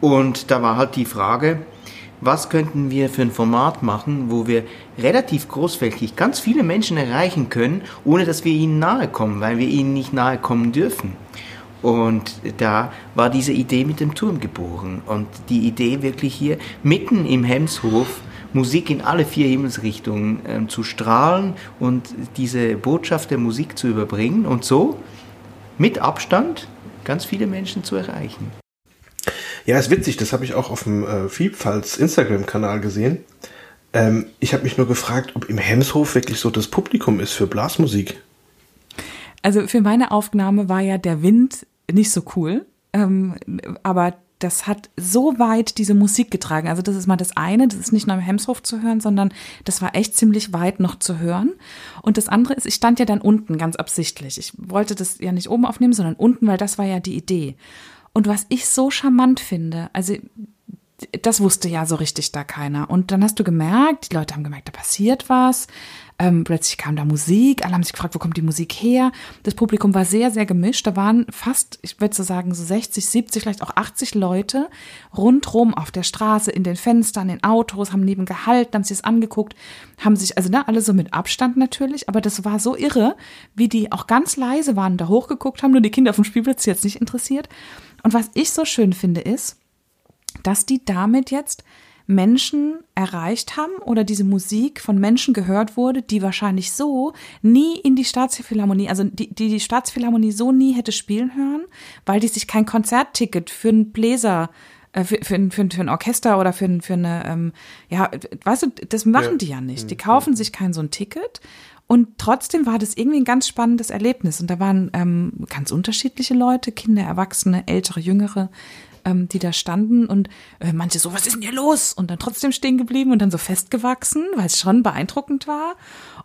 Und da war halt die Frage, was könnten wir für ein Format machen, wo wir relativ großflächig ganz viele Menschen erreichen können, ohne dass wir ihnen nahe kommen, weil wir ihnen nicht nahe kommen dürfen. Und da war diese Idee mit dem Turm geboren. Und die Idee wirklich hier mitten im Hemshof Musik in alle vier Himmelsrichtungen ähm, zu strahlen und diese Botschaft der Musik zu überbringen und so mit Abstand ganz viele Menschen zu erreichen. Ja, ist witzig, das habe ich auch auf dem äh, Vielfalts Instagram-Kanal gesehen. Ähm, ich habe mich nur gefragt, ob im Hemshof wirklich so das Publikum ist für Blasmusik. Also für meine Aufnahme war ja der Wind nicht so cool, ähm, aber das hat so weit diese Musik getragen. Also das ist mal das eine, das ist nicht nur im Hemshof zu hören, sondern das war echt ziemlich weit noch zu hören. Und das andere ist, ich stand ja dann unten ganz absichtlich. Ich wollte das ja nicht oben aufnehmen, sondern unten, weil das war ja die Idee. Und was ich so charmant finde, also das wusste ja so richtig da keiner. Und dann hast du gemerkt, die Leute haben gemerkt, da passiert was. Ähm, plötzlich kam da Musik, alle haben sich gefragt, wo kommt die Musik her? Das Publikum war sehr, sehr gemischt. Da waren fast, ich würde so sagen, so 60, 70, vielleicht auch 80 Leute rundrum auf der Straße, in den Fenstern, in Autos, haben neben gehalten, haben sich das angeguckt, haben sich, also ne, alle so mit Abstand natürlich, aber das war so irre, wie die auch ganz leise waren, da hochgeguckt haben, nur die Kinder auf dem Spielplatz jetzt nicht interessiert. Und was ich so schön finde, ist, dass die damit jetzt Menschen erreicht haben oder diese Musik von Menschen gehört wurde, die wahrscheinlich so nie in die Staatsphilharmonie, also die, die die Staatsphilharmonie so nie hätte spielen hören, weil die sich kein Konzertticket für einen Bläser äh, für, für, für, für ein Orchester oder für, für eine, ähm, ja, weißt du, das machen ja. die ja nicht. Die mhm. kaufen sich kein so ein Ticket und trotzdem war das irgendwie ein ganz spannendes Erlebnis. Und da waren ähm, ganz unterschiedliche Leute, Kinder, Erwachsene, ältere, jüngere, ähm, die da standen und äh, manche so, was ist denn hier los? Und dann trotzdem stehen geblieben und dann so festgewachsen, weil es schon beeindruckend war.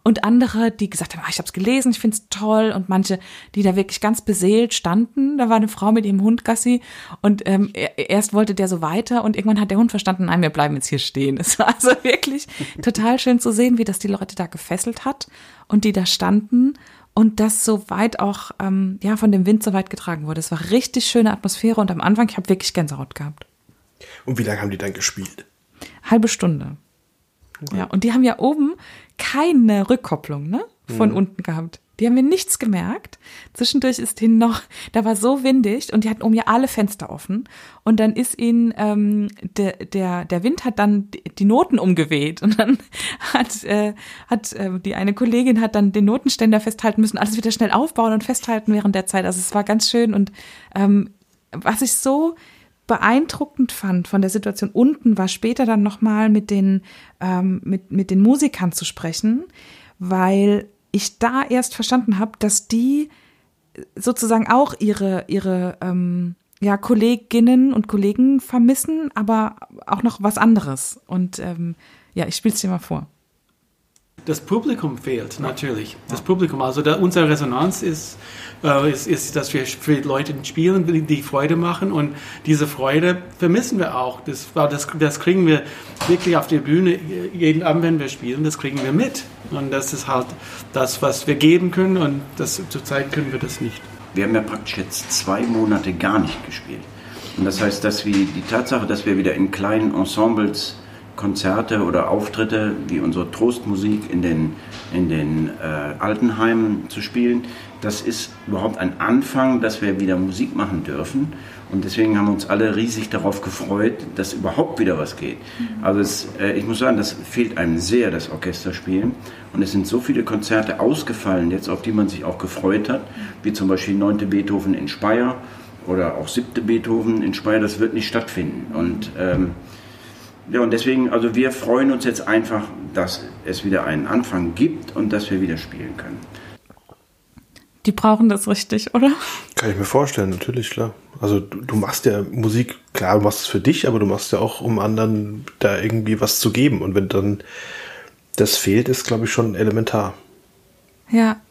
Und andere, die gesagt haben, ah, ich habe es gelesen, ich finde es toll. Und manche, die da wirklich ganz beseelt standen. Da war eine Frau mit ihrem Hund Gassi und ähm, erst wollte der so weiter und irgendwann hat der Hund verstanden, nein, wir bleiben jetzt hier stehen. <laughs> Es war also wirklich total schön zu sehen, wie das die Leute da gefesselt hat und die da standen und das so weit auch ähm, ja von dem Wind so weit getragen wurde. Es war richtig schöne Atmosphäre und am Anfang ich habe wirklich Gänsehaut gehabt. Und wie lange haben die dann gespielt? Halbe Stunde. Okay. Ja, und die haben ja oben keine Rückkopplung, ne? von mhm. unten gehabt. Die haben mir nichts gemerkt. Zwischendurch ist ihnen noch, da war so windig und die hatten um ja alle Fenster offen. Und dann ist ihnen ähm, der, der, der Wind hat dann die Noten umgeweht. Und dann <laughs> hat, äh, hat äh, die eine Kollegin hat dann den Notenständer festhalten müssen, alles wieder schnell aufbauen und festhalten während der Zeit. Also es war ganz schön. Und ähm, was ich so beeindruckend fand von der Situation unten, war später dann nochmal mit den, ähm, mit, mit den Musikern zu sprechen, weil ich da erst verstanden habe, dass die sozusagen auch ihre, ihre ähm, ja, Kolleginnen und Kollegen vermissen, aber auch noch was anderes. Und ähm, ja, ich spiele es dir mal vor. Das Publikum fehlt natürlich. Das Publikum, also da, unsere Resonanz ist, äh, ist, ist, dass wir für Leute spielen, die Freude machen und diese Freude vermissen wir auch. Das, das, das kriegen wir wirklich auf der Bühne jeden Abend, wenn wir spielen, das kriegen wir mit. Und das ist halt das, was wir geben können und das, zurzeit können wir das nicht. Wir haben ja praktisch jetzt zwei Monate gar nicht gespielt. Und das heißt, dass wir die Tatsache, dass wir wieder in kleinen Ensembles Konzerte oder Auftritte wie unsere Trostmusik in den, in den äh, Altenheimen zu spielen, das ist überhaupt ein Anfang, dass wir wieder Musik machen dürfen. Und deswegen haben uns alle riesig darauf gefreut, dass überhaupt wieder was geht. Mhm. Also es, äh, ich muss sagen, das fehlt einem sehr, das Orchesterspielen. Und es sind so viele Konzerte ausgefallen jetzt, auf die man sich auch gefreut hat, wie zum Beispiel 9. Beethoven in Speyer oder auch 7. Beethoven in Speyer. Das wird nicht stattfinden. Und ähm, ja, und deswegen, also wir freuen uns jetzt einfach, dass es wieder einen Anfang gibt und dass wir wieder spielen können. Die brauchen das richtig, oder? Kann ich mir vorstellen, natürlich, klar. Also du, du machst ja Musik, klar, du machst es für dich, aber du machst ja auch, um anderen da irgendwie was zu geben. Und wenn dann das fehlt, ist, glaube ich, schon elementar. Ja,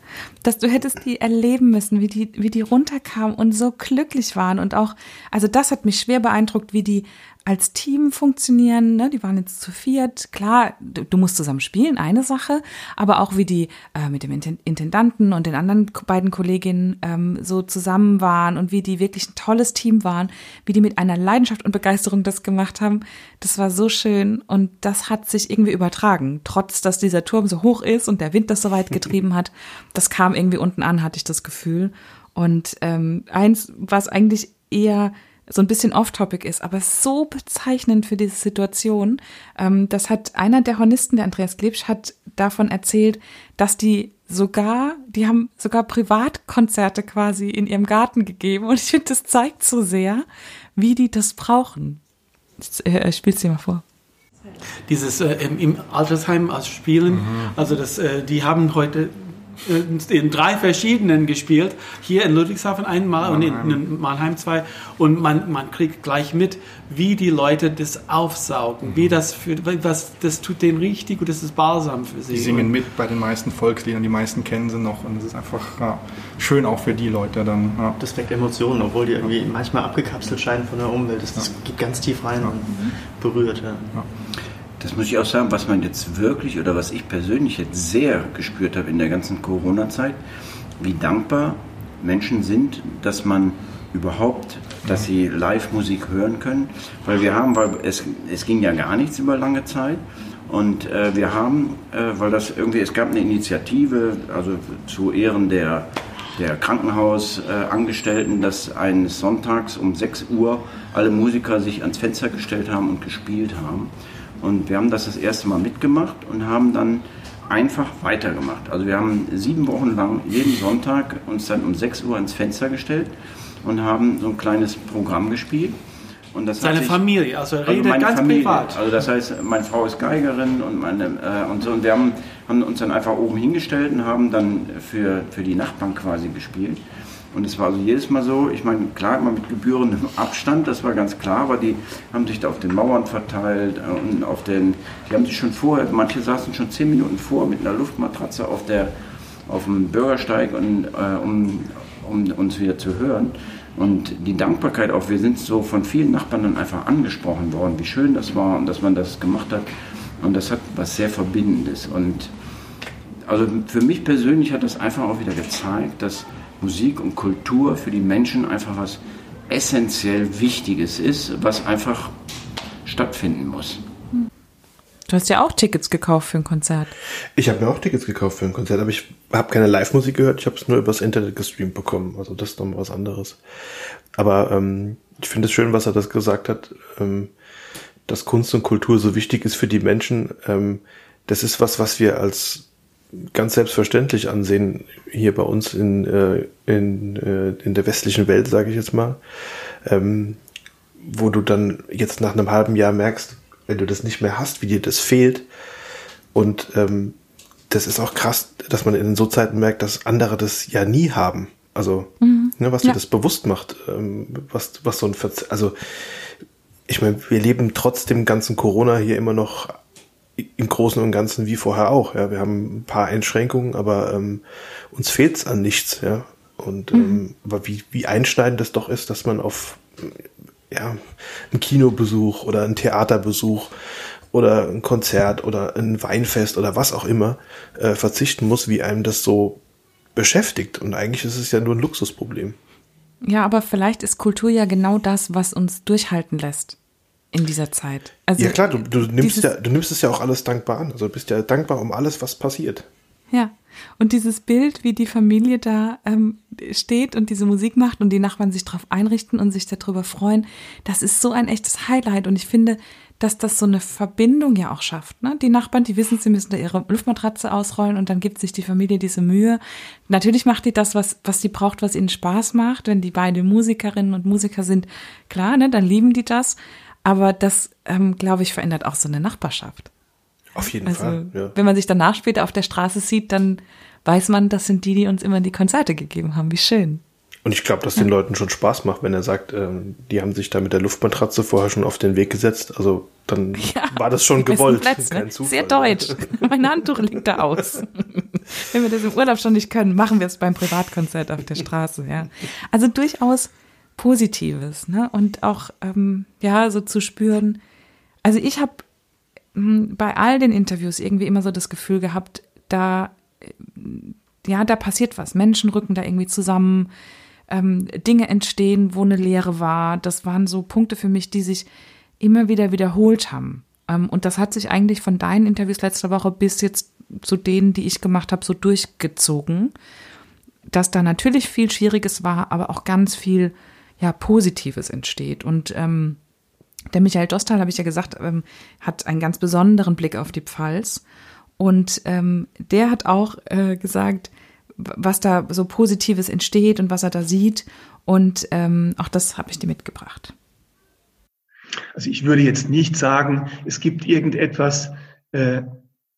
dass du hättest die erleben müssen, wie die, wie die runterkamen und so glücklich waren und auch, also das hat mich schwer beeindruckt, wie die als Team funktionieren. Ne? Die waren jetzt zu viert. Klar, du, du musst zusammen spielen, eine Sache, aber auch wie die äh, mit dem Intendanten und den anderen beiden Kolleginnen ähm, so zusammen waren und wie die wirklich ein tolles Team waren, wie die mit einer Leidenschaft und Begeisterung das gemacht haben. Das war so schön und das hat sich irgendwie übertragen, trotz dass dieser Turm so hoch ist und der Wind das so weit <laughs> getrieben hat. Das kam irgendwie unten an, hatte ich das Gefühl. Und ähm, eins, was eigentlich eher so ein bisschen off-topic ist, aber so bezeichnend für diese Situation. Ähm, das hat einer der Hornisten, der Andreas Glebsch, hat davon erzählt, dass die sogar, die haben sogar Privatkonzerte quasi in ihrem Garten gegeben und ich finde, das zeigt so sehr, wie die das brauchen. Ich äh, spiel's dir mal vor dieses äh, im, Altersheim als Spielen. Mhm. Also das, äh, die haben heute in drei verschiedenen gespielt. Hier in Ludwigshafen einmal und in, Mannheim zwei. Und man, man kriegt gleich mit, wie die Leute das aufsaugen, mhm. wie das für, was, das tut denen richtig und das ist balsam für sie. Die singen mit bei den meisten Volksliedern, die meisten kennen sie noch und es ist einfach ja, schön auch für die Leute dann. Ja. Das weckt Emotionen, obwohl die irgendwie manchmal abgekapselt scheinen von der Umwelt. Das, das geht ganz tief rein und berührt. Ja. Das muss ich auch sagen, was man jetzt wirklich oder was ich persönlich jetzt sehr gespürt habe in der ganzen Corona-Zeit, wie dankbar Menschen sind, dass man überhaupt, dass sie Live-Musik hören können. Weil wir haben, weil es, es ging ja gar nichts über lange Zeit. Und äh, wir haben, äh, weil das irgendwie, es gab eine Initiative, also zu Ehren der, der Krankenhausangestellten, dass eines Sonntags um 6 Uhr alle Musiker sich ans Fenster gestellt haben und gespielt haben. Und wir haben das das erste Mal mitgemacht und haben dann einfach weitergemacht. Also wir haben sieben Wochen lang jeden Sonntag uns dann um 6 Uhr ins Fenster gestellt und haben so ein kleines Programm gespielt. Und das Seine sich, Familie, also er also redet also ganz Familie, privat. Also das heißt, meine Frau ist Geigerin und meine äh, und so und wir haben, haben uns dann einfach oben hingestellt und haben dann für, für die Nachbarn quasi gespielt. Und es war also jedes Mal so, ich meine, klar immer mit gebührendem Abstand, das war ganz klar, aber die haben sich da auf den Mauern verteilt äh, und auf den, die haben sich schon vorher, manche saßen schon zehn Minuten vor mit einer Luftmatratze auf, der, auf dem Bürgersteig, und, äh, um, um uns wieder zu hören. Und die Dankbarkeit auch, wir sind so von vielen Nachbarn dann einfach angesprochen worden, wie schön das war und dass man das gemacht hat. Und das hat was sehr Verbindendes. Und also für mich persönlich hat das einfach auch wieder gezeigt, dass Musik und Kultur für die Menschen einfach was essentiell Wichtiges ist, was einfach stattfinden muss. Du hast ja auch Tickets gekauft für ein Konzert. Ich habe mir auch Tickets gekauft für ein Konzert, aber ich habe keine Live-Musik gehört. Ich habe es nur übers Internet gestreamt bekommen. Also das ist noch was anderes. Aber ähm, ich finde es schön, was er das gesagt hat, ähm, dass Kunst und Kultur so wichtig ist für die Menschen. Ähm, das ist was, was wir als ganz selbstverständlich ansehen hier bei uns in, äh, in, äh, in der westlichen Welt, sage ich jetzt mal. Ähm, wo du dann jetzt nach einem halben Jahr merkst, wenn du das nicht mehr hast, wie dir das fehlt. Und ähm, das ist auch krass, dass man in so Zeiten merkt, dass andere das ja nie haben. Also, mhm. ne, was ja. dir das bewusst macht, ähm, was, was so ein Verz also ich meine, wir leben trotz dem ganzen Corona hier immer noch im Großen und Ganzen wie vorher auch. Ja, wir haben ein paar Einschränkungen, aber ähm, uns fehlt es an nichts. Ja, und mhm. ähm, aber wie wie einschneidend das doch ist, dass man auf ja, ein Kinobesuch oder ein Theaterbesuch oder ein Konzert oder ein Weinfest oder was auch immer äh, verzichten muss, wie einem das so beschäftigt. Und eigentlich ist es ja nur ein Luxusproblem. Ja, aber vielleicht ist Kultur ja genau das, was uns durchhalten lässt in dieser Zeit. Also ja klar, du, du nimmst ja, du nimmst es ja auch alles dankbar an. Also du bist ja dankbar um alles, was passiert. Ja. Und dieses Bild, wie die Familie da ähm, steht und diese Musik macht und die Nachbarn sich darauf einrichten und sich darüber freuen, das ist so ein echtes Highlight. Und ich finde, dass das so eine Verbindung ja auch schafft. Ne? Die Nachbarn, die wissen, sie müssen da ihre Luftmatratze ausrollen und dann gibt sich die Familie diese Mühe. Natürlich macht die das, was, was sie braucht, was ihnen Spaß macht. Wenn die beide Musikerinnen und Musiker sind, klar, ne, dann lieben die das. Aber das, ähm, glaube ich, verändert auch so eine Nachbarschaft. Auf jeden also, Fall. Ja. Wenn man sich danach später auf der Straße sieht, dann weiß man, das sind die, die uns immer die Konzerte gegeben haben. Wie schön. Und ich glaube, dass den Leuten schon Spaß macht, wenn er sagt, ähm, die haben sich da mit der Luftmatratze vorher schon auf den Weg gesetzt. Also dann <laughs> ja, war das schon gewollt. Platz, ne? Sehr deutsch. <laughs> mein Handtuch liegt da aus. <laughs> wenn wir das im Urlaub schon nicht können, machen wir es beim Privatkonzert auf der Straße. Ja. Also durchaus Positives. Ne? Und auch, ähm, ja, so zu spüren. Also ich habe hm, bei all den Interviews irgendwie immer so das Gefühl gehabt, da, ja, da passiert was. Menschen rücken da irgendwie zusammen, ähm, Dinge entstehen, wo eine Lehre war. Das waren so Punkte für mich, die sich immer wieder wiederholt haben. Ähm, und das hat sich eigentlich von deinen Interviews letzte Woche bis jetzt zu denen, die ich gemacht habe, so durchgezogen, dass da natürlich viel Schwieriges war, aber auch ganz viel ja Positives entsteht. Und ähm, der Michael Dostal, habe ich ja gesagt, ähm, hat einen ganz besonderen Blick auf die Pfalz. Und ähm, der hat auch äh, gesagt, was da so Positives entsteht und was er da sieht. Und ähm, auch das habe ich dir mitgebracht. Also ich würde jetzt nicht sagen, es gibt irgendetwas, äh,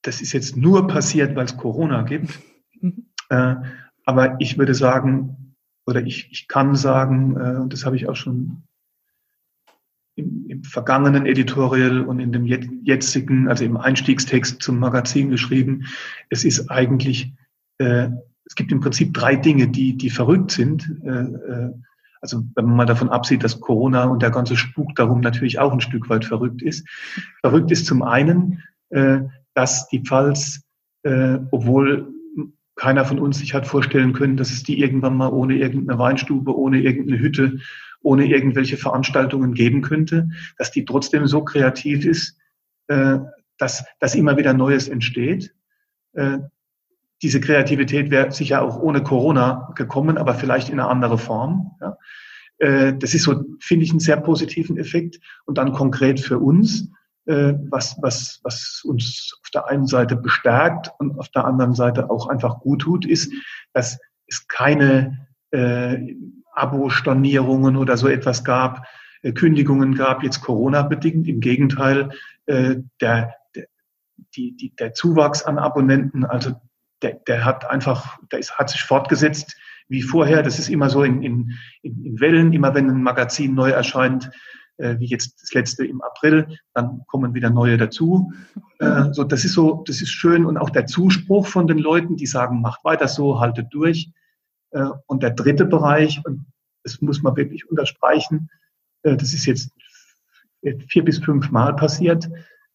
das ist jetzt nur passiert, weil es Corona gibt. <laughs> Mhm. Äh, aber ich würde sagen, oder ich, ich kann sagen, äh, und das habe ich auch schon im, im vergangenen Editorial und in dem jetzigen, also im Einstiegstext zum Magazin geschrieben. Es ist eigentlich, äh, es gibt im Prinzip drei Dinge, die, die verrückt sind. Äh, äh, also wenn man mal davon absieht, dass Corona und der ganze Spuk darum natürlich auch ein Stück weit verrückt ist. Verrückt ist zum einen, äh, dass die Pfalz, äh, obwohl keiner von uns sich hat vorstellen können, dass es die irgendwann mal ohne irgendeine Weinstube, ohne irgendeine Hütte, ohne irgendwelche Veranstaltungen geben könnte, dass die trotzdem so kreativ ist, äh, dass, dass immer wieder Neues entsteht. Äh, diese Kreativität wäre sicher auch ohne Corona gekommen, aber vielleicht in einer anderen Form. Äh, das ist so, finde ich, einen sehr positiven Effekt. Und dann konkret für uns, was, was, was uns auf der einen Seite bestärkt und auf der anderen Seite auch einfach gut tut, ist, dass es keine äh, Abo-Stornierungen oder so etwas gab, äh, Kündigungen gab, jetzt Corona-bedingt. Im Gegenteil, äh, der, der, die, die, der Zuwachs an Abonnenten, also der, der hat einfach, der ist, hat sich fortgesetzt wie vorher. Das ist immer so in, in, in Wellen, immer wenn ein Magazin neu erscheint, äh, wie jetzt das letzte im April, dann kommen wieder neue dazu. Äh, so, das ist so, das ist schön und auch der Zuspruch von den Leuten, die sagen, macht weiter so, haltet durch. Äh, und der dritte Bereich, und das muss man wirklich unterstreichen, äh, das ist jetzt vier bis fünf Mal passiert,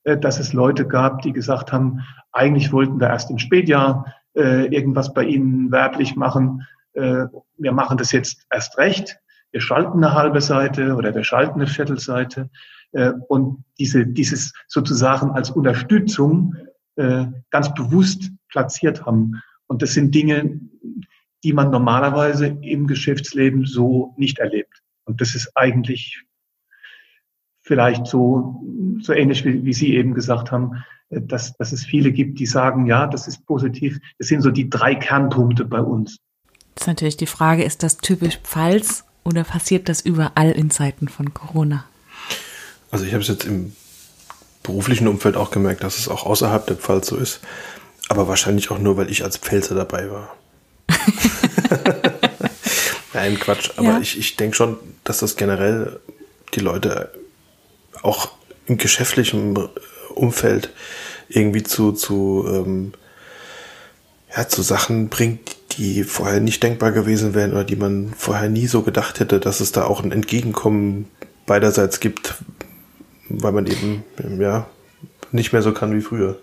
äh, dass es Leute gab, die gesagt haben, eigentlich wollten wir erst im Spätjahr irgendwas bei Ihnen werblich machen. Wir machen das jetzt erst recht. Wir schalten eine halbe Seite oder wir schalten eine Viertelseite. äh, und diese, dieses sozusagen als Unterstützung äh, ganz bewusst platziert haben. Und das sind Dinge, die man normalerweise im Geschäftsleben so nicht erlebt. Und das ist eigentlich vielleicht so, so ähnlich wie, wie Sie eben gesagt haben, äh, dass, dass es viele gibt, die sagen, ja, das ist positiv. Das sind so die drei Kernpunkte bei uns. Das ist natürlich die Frage, ist das typisch Pfalz oder passiert das überall in Zeiten von Corona? Also ich habe es jetzt im beruflichen Umfeld auch gemerkt, dass es auch außerhalb der Pfalz so ist. Aber wahrscheinlich auch nur, weil ich als Pfälzer dabei war. <laughs> Nein, Quatsch. Aber ja. ich, ich denke schon, dass das generell die Leute auch im geschäftlichen Umfeld irgendwie zu, zu, ähm, ja, zu Sachen bringt, die vorher nicht denkbar gewesen wären oder die man vorher nie so gedacht hätte, dass es da auch ein Entgegenkommen beiderseits gibt, weil man eben, ja, nicht mehr so kann wie früher.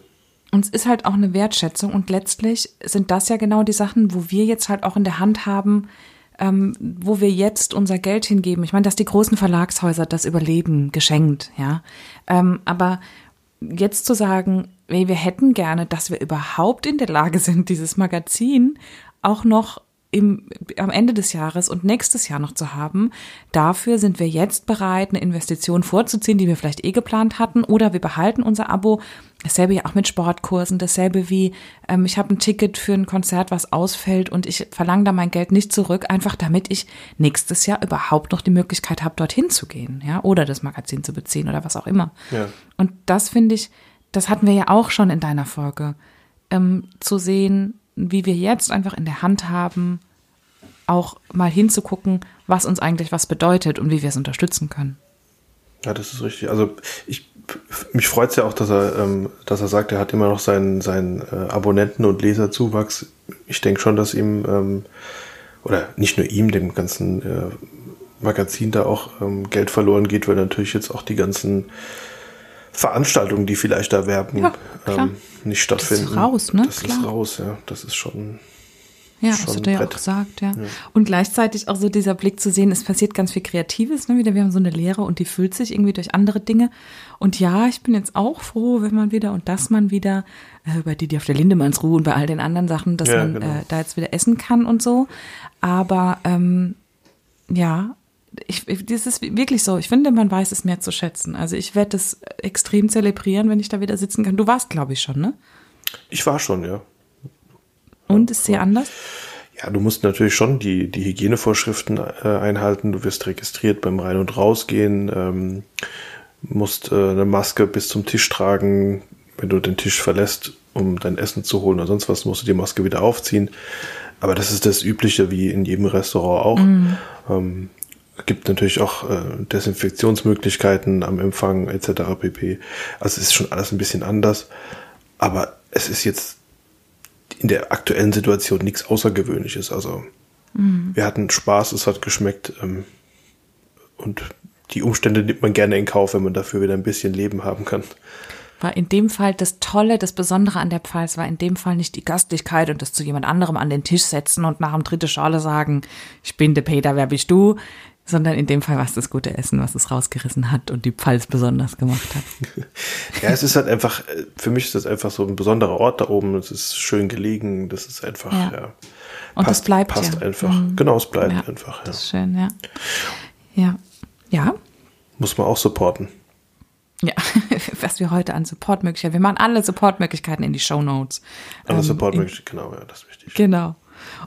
Und es ist halt auch eine Wertschätzung und letztlich sind das ja genau die Sachen, wo wir jetzt halt auch in der Hand haben, ähm, wo wir jetzt unser Geld hingeben. Ich meine, dass die großen Verlagshäuser das überleben, geschenkt, ja. Ähm, aber jetzt zu sagen, wir hätten gerne, dass wir überhaupt in der Lage sind, dieses Magazin auch noch im, am Ende des Jahres und nächstes Jahr noch zu haben. Dafür sind wir jetzt bereit, eine Investition vorzuziehen, die wir vielleicht eh geplant hatten, oder wir behalten unser Abo. Dasselbe ja auch mit Sportkursen, dasselbe wie ähm, ich habe ein Ticket für ein Konzert, was ausfällt und ich verlange da mein Geld nicht zurück, einfach damit ich nächstes Jahr überhaupt noch die Möglichkeit habe, dorthin zu gehen, ja, oder das Magazin zu beziehen oder was auch immer. Ja. Und das finde ich, das hatten wir ja auch schon in deiner Folge, ähm, zu sehen, wie wir jetzt einfach in der Hand haben, auch mal hinzugucken, was uns eigentlich was bedeutet und wie wir es unterstützen können. Ja, das ist richtig. Also ich mich freut es ja auch, dass er, ähm, dass er sagt, er hat immer noch seinen, seinen äh, Abonnenten- und Leserzuwachs. Ich denke schon, dass ihm, ähm, oder nicht nur ihm, dem ganzen äh, Magazin da auch ähm, Geld verloren geht, weil natürlich jetzt auch die ganzen Veranstaltungen, die vielleicht da werben, ja, ähm, nicht stattfinden. Das ist raus, ne? Das klar. ist raus, ja. Das ist schon. Ja, das hat er ja auch gesagt, ja. ja. Und gleichzeitig auch so dieser Blick zu sehen, es passiert ganz viel Kreatives, ne? Wieder, wir haben so eine Lehre und die füllt sich irgendwie durch andere Dinge. Und ja, ich bin jetzt auch froh, wenn man wieder und dass man wieder äh, bei die, die auf der Lindemannsruhe und bei all den anderen Sachen, dass ja, man genau. äh, da jetzt wieder essen kann und so. Aber ähm, ja, ich, das ist wirklich so. Ich finde, man weiß es mehr zu schätzen. Also ich werde es extrem zelebrieren, wenn ich da wieder sitzen kann. Du warst, glaube ich, schon, ne? Ich war schon, ja. Und ist sehr anders? Ja, du musst natürlich schon die, die Hygienevorschriften äh, einhalten. Du wirst registriert beim Rein- und Rausgehen, ähm, musst äh, eine Maske bis zum Tisch tragen. Wenn du den Tisch verlässt, um dein Essen zu holen oder sonst was, musst du die Maske wieder aufziehen. Aber das ist das Übliche wie in jedem Restaurant auch. Mhm. Ähm, gibt natürlich auch äh, Desinfektionsmöglichkeiten am Empfang etc. pp. Also es ist schon alles ein bisschen anders. Aber es ist jetzt in der aktuellen Situation nichts Außergewöhnliches. Also mhm. wir hatten Spaß, es hat geschmeckt ähm, und die Umstände nimmt man gerne in Kauf, wenn man dafür wieder ein bisschen Leben haben kann. War in dem Fall das Tolle, das Besondere an der Pfalz war in dem Fall nicht die Gastlichkeit und das zu jemand anderem an den Tisch setzen und nach dem dritten Schale sagen, ich bin der Peter, wer bist du? Sondern in dem Fall war es das gute Essen, was es rausgerissen hat und die Pfalz besonders gemacht hat. <laughs> ja, es ist halt einfach, für mich ist das einfach so ein besonderer Ort da oben. Es ist schön gelegen, das ist einfach, ja. ja und passt, das bleibt passt ja. einfach. Mhm. Genau, es bleibt ja, einfach. Ja. Das ist schön, ja. Ja. Ja. Muss man auch supporten. Ja, <laughs> was wir heute an Supportmöglichkeiten, wir machen alle Supportmöglichkeiten in die Show Notes. Alle ähm, Supportmöglichkeiten, genau, ja, das ist wichtig. Genau.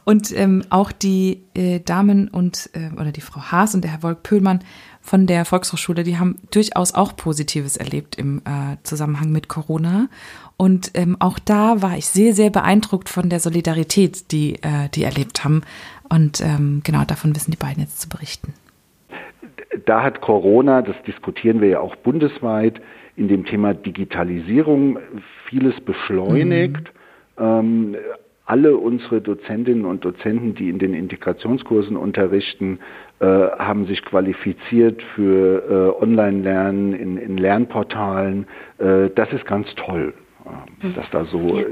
Und ähm, auch die äh, Damen und äh, oder die Frau Haas und der Herr Wolk Pöhlmann von der Volkshochschule, die haben durchaus auch Positives erlebt im äh, Zusammenhang mit Corona. Und ähm, auch da war ich sehr, sehr beeindruckt von der Solidarität, die äh, die erlebt haben. Und ähm, genau davon wissen die beiden jetzt zu berichten. Da hat Corona, das diskutieren wir ja auch bundesweit, in dem Thema Digitalisierung vieles beschleunigt. Mhm. Ähm, alle unsere Dozentinnen und Dozenten, die in den Integrationskursen unterrichten, äh, haben sich qualifiziert für äh, Online-Lernen in, in, Lernportalen. Äh, das ist ganz toll, äh, dass da so äh,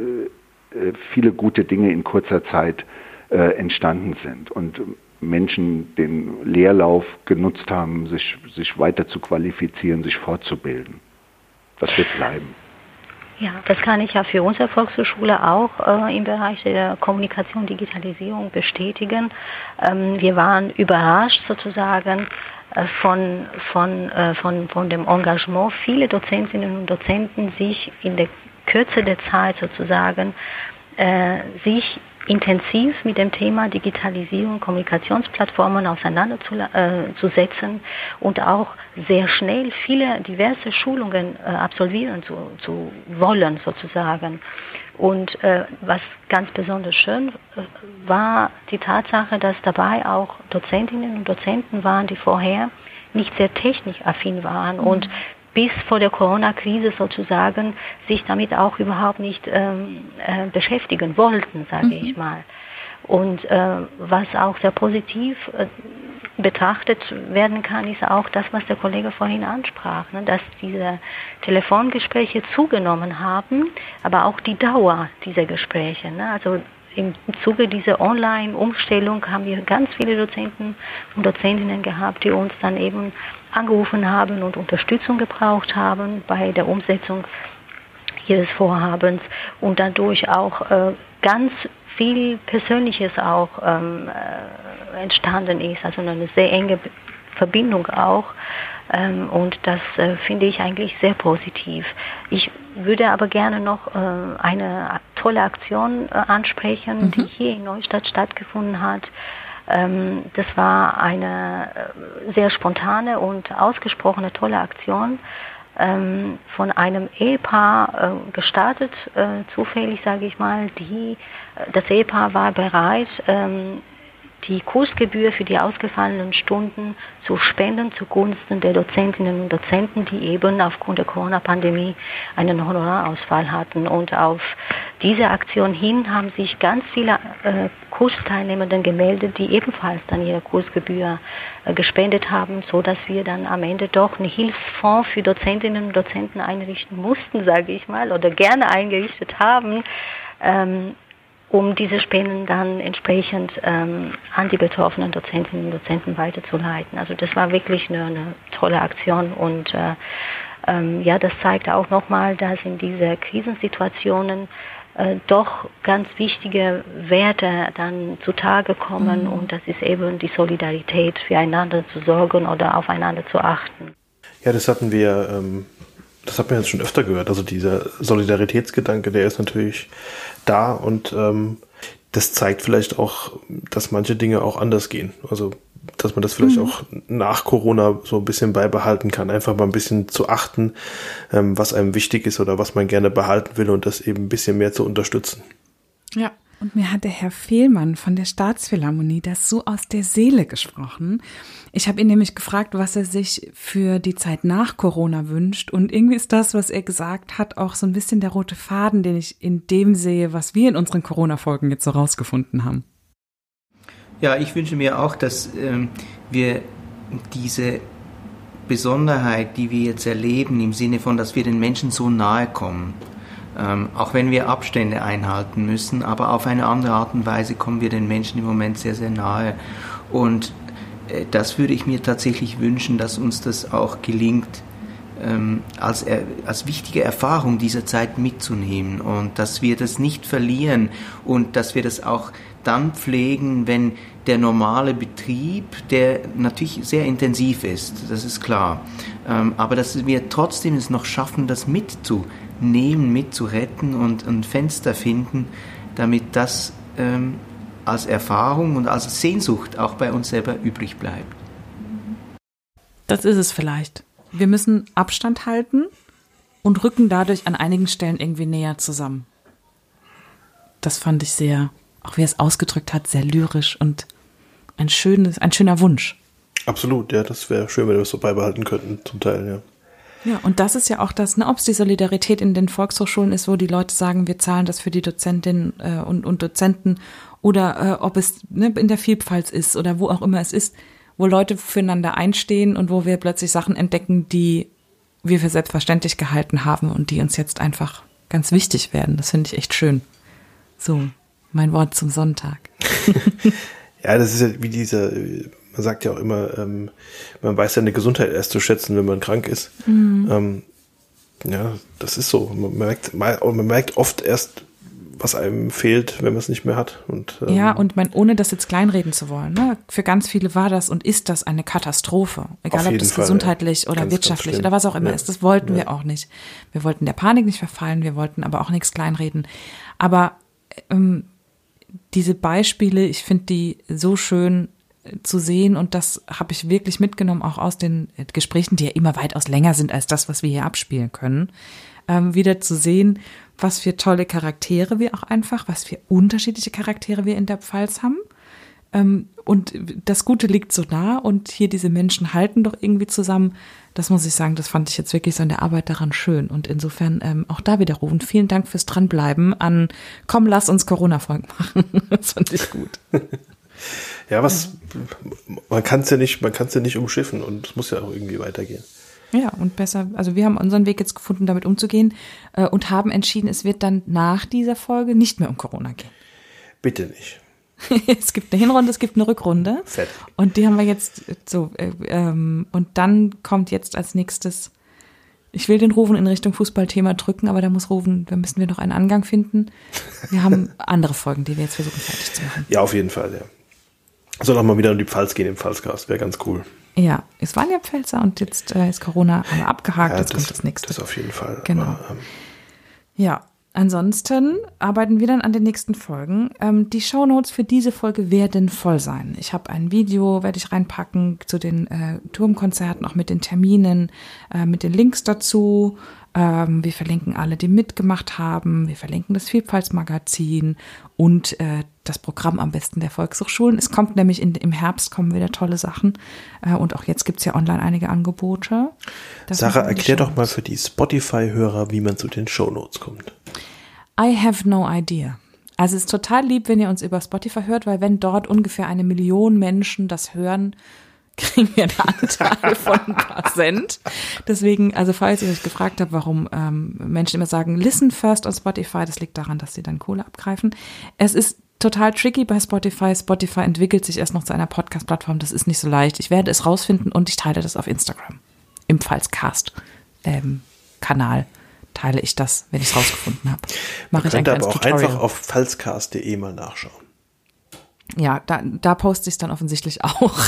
äh, viele gute Dinge in kurzer Zeit entstanden sind. Und Menschen den Leerlauf genutzt haben, sich, sich weiter zu qualifizieren, sich fortzubilden. Das wird bleiben. Ja, das kann ich ja für unsere Volkshochschule auch äh, im Bereich der Kommunikation, Digitalisierung bestätigen. Ähm, wir waren überrascht sozusagen äh, von, von, äh, von, von dem Engagement. Viele Dozentinnen und Dozenten sich in der Kürze der Zeit sozusagen äh, sich intensiv mit dem Thema Digitalisierung, Kommunikationsplattformen auseinanderzusetzen äh, und auch sehr schnell viele diverse Schulungen äh, absolvieren zu, zu wollen sozusagen. Und äh, was ganz besonders schön äh, war die Tatsache, dass dabei auch Dozentinnen und Dozenten waren, die vorher nicht sehr technikaffin waren mhm. und bis vor der Corona-Krise sozusagen sich damit auch überhaupt nicht ähm, äh, beschäftigen wollten, sage mhm. ich mal. Und äh, was auch sehr positiv äh, betrachtet werden kann, ist auch das, was der Kollege vorhin ansprach, ne, dass diese Telefongespräche zugenommen haben, aber auch die Dauer dieser Gespräche. Ne, also im Zuge dieser Online-Umstellung haben wir ganz viele Dozenten und Dozentinnen gehabt, die uns dann eben angerufen haben und Unterstützung gebraucht haben bei der Umsetzung ihres Vorhabens und dadurch auch äh, ganz viel Persönliches auch ähm, äh, entstanden ist, also eine sehr enge Verbindung auch. Ähm, und das äh, finde ich eigentlich sehr positiv. Ich würde aber gerne noch äh, eine tolle Aktion äh, ansprechen, mhm. die hier in Neustadt stattgefunden hat. Ähm, das war eine äh, sehr spontane und ausgesprochene tolle Aktion ähm, von einem Ehepaar äh, gestartet, äh, zufällig sage ich mal. Die, äh, das Ehepaar war bereit, ähm, die Kursgebühr für die ausgefallenen Stunden zu spenden zugunsten der Dozentinnen und Dozenten, die eben aufgrund der Corona-Pandemie einen Honorarausfall hatten. Und auf diese Aktion hin haben sich ganz viele äh, Kursteilnehmenden gemeldet, die ebenfalls dann ihre Kursgebühr äh, gespendet haben, so dass wir dann am Ende doch einen Hilfsfonds für Dozentinnen und Dozenten einrichten mussten, sage ich mal, oder gerne eingerichtet haben. Ähm, um diese Spenden dann entsprechend ähm, an die betroffenen Dozentinnen und Dozenten weiterzuleiten. Also das war wirklich eine, eine tolle Aktion und äh, ähm, ja, das zeigt auch nochmal, dass in diese Krisensituationen äh, doch ganz wichtige Werte dann zutage kommen mhm. und das ist eben die Solidarität, füreinander zu sorgen oder aufeinander zu achten. Ja, das hatten wir ähm, das hat man jetzt schon öfter gehört. Also dieser Solidaritätsgedanke, der ist natürlich da und ähm, das zeigt vielleicht auch, dass manche Dinge auch anders gehen. Also dass man das vielleicht mhm. auch nach Corona so ein bisschen beibehalten kann, einfach mal ein bisschen zu achten, ähm, was einem wichtig ist oder was man gerne behalten will und das eben ein bisschen mehr zu unterstützen. Ja, und mir hat der Herr Fehlmann von der Staatsphilharmonie das so aus der Seele gesprochen. Ich habe ihn nämlich gefragt, was er sich für die Zeit nach Corona wünscht. Und irgendwie ist das, was er gesagt hat, auch so ein bisschen der rote Faden, den ich in dem sehe, was wir in unseren Corona-Folgen jetzt so rausgefunden haben. Ja, ich wünsche mir auch, dass ähm, wir diese Besonderheit, die wir jetzt erleben, im Sinne von, dass wir den Menschen so nahe kommen, ähm, auch wenn wir Abstände einhalten müssen, aber auf eine andere Art und Weise kommen wir den Menschen im Moment sehr, sehr nahe. Und das würde ich mir tatsächlich wünschen, dass uns das auch gelingt, ähm, als, als wichtige Erfahrung dieser Zeit mitzunehmen und dass wir das nicht verlieren und dass wir das auch dann pflegen, wenn der normale Betrieb, der natürlich sehr intensiv ist, das ist klar, ähm, aber dass wir trotzdem es noch schaffen, das mitzunehmen nehmen, mitzuretten und ein Fenster finden, damit das ähm, als Erfahrung und als Sehnsucht auch bei uns selber übrig bleibt. Das ist es vielleicht. Wir müssen Abstand halten und rücken dadurch an einigen Stellen irgendwie näher zusammen. Das fand ich sehr, auch wie er es ausgedrückt hat, sehr lyrisch und ein schönes, ein schöner Wunsch. Absolut, ja, das wäre schön, wenn wir das so beibehalten könnten, zum Teil, ja. Ja, und das ist ja auch das, ne, ob es die Solidarität in den Volkshochschulen ist, wo die Leute sagen, wir zahlen das für die Dozentinnen äh, und, und Dozenten, oder äh, ob es ne, in der Vielfalt ist oder wo auch immer es ist, wo Leute füreinander einstehen und wo wir plötzlich Sachen entdecken, die wir für selbstverständlich gehalten haben und die uns jetzt einfach ganz wichtig werden. Das finde ich echt schön. So, mein Wort zum Sonntag. <laughs> Ja, das ist ja wie dieser, man sagt ja auch immer, ähm, man weiß seine Gesundheit erst zu schätzen, wenn man krank ist. Mhm. Ähm, ja, das ist so. Man merkt, man merkt oft erst, was einem fehlt, wenn man es nicht mehr hat. Und, ähm, ja, und man, ohne das jetzt kleinreden zu wollen, ne? für ganz viele war das und ist das eine Katastrophe. Egal ob das Fall, gesundheitlich ja. oder ganz, wirtschaftlich ganz oder was auch immer ja. ist. Das wollten ja. wir auch nicht. Wir wollten der Panik nicht verfallen, wir wollten aber auch nichts kleinreden. Aber ähm, diese Beispiele, ich finde die so schön äh, zu sehen und das habe ich wirklich mitgenommen, auch aus den äh, Gesprächen, die ja immer weitaus länger sind als das, was wir hier abspielen können, ähm, wieder zu sehen, was für tolle Charaktere wir auch einfach, was für unterschiedliche Charaktere wir in der Pfalz haben. Ähm, und das Gute liegt so nah und hier diese Menschen halten doch irgendwie zusammen. Das muss ich sagen, das fand ich jetzt wirklich so in der Arbeit daran schön. Und insofern ähm, auch da wieder rufen. Vielen Dank fürs Dranbleiben an Komm, lass uns Corona-Folgen machen. <laughs> das fand ich gut. ja, was, man kann es ja nicht, man kann es ja nicht umschiffen und es muss ja auch irgendwie weitergehen. Ja, und besser, also wir haben unseren Weg jetzt gefunden, damit umzugehen äh, und haben entschieden, es wird dann nach dieser Folge nicht mehr um Corona gehen. Bitte nicht. <laughs> es gibt eine Hinrunde, es gibt eine Rückrunde. Fertig. Und die haben wir jetzt so. Äh, ähm, und dann kommt jetzt als nächstes. Ich will den Rufen in Richtung Fußballthema drücken, aber da muss Rufen, da müssen wir noch einen Angang finden. Wir haben <laughs> andere Folgen, die wir jetzt versuchen fertig zu machen. Ja, auf jeden Fall, ja. Soll auch mal wieder um die Pfalz gehen im Pfalzcast, wäre ganz cool. Ja, es waren ja Pfälzer und jetzt äh, ist Corona aber abgehakt, ja, jetzt das, kommt das nächste. Das auf jeden Fall. Genau. Aber, ähm, ja, ansonsten arbeiten wir dann an den nächsten Folgen. Ähm, die Shownotes für diese Folge werden voll sein. Ich habe ein Video, werde ich reinpacken zu den äh, Turmkonzerten, auch mit den Terminen, äh, mit den Links dazu. Ähm, wir verlinken alle, die mitgemacht haben. Wir verlinken das Vielfaltsmagazin und äh, das Programm am besten der Volkshochschulen. Es kommt nämlich in, im Herbst kommen wieder tolle Sachen. Äh, und auch jetzt gibt es ja online einige Angebote. Das Sarah, erklär doch mal für die Spotify-Hörer, wie man zu den Shownotes kommt. I have no idea. Also es ist total lieb, wenn ihr uns über Spotify hört, weil wenn dort ungefähr eine Million Menschen das hören, kriegen wir einen Anteil von ein paar Cent. Deswegen, also falls ihr euch gefragt habt, warum ähm, Menschen immer sagen, listen first on Spotify, das liegt daran, dass sie dann Kohle abgreifen. Es ist total tricky bei Spotify. Spotify entwickelt sich erst noch zu einer Podcast-Plattform. Das ist nicht so leicht. Ich werde es rausfinden und ich teile das auf Instagram. Im Pfalzcast-Kanal ähm, teile ich das, wenn ich es rausgefunden habe. Mache ich ein aber auch Tutorial. einfach auf pfalzcast.de mal nachschauen. Ja, da, da poste ich es dann offensichtlich auch.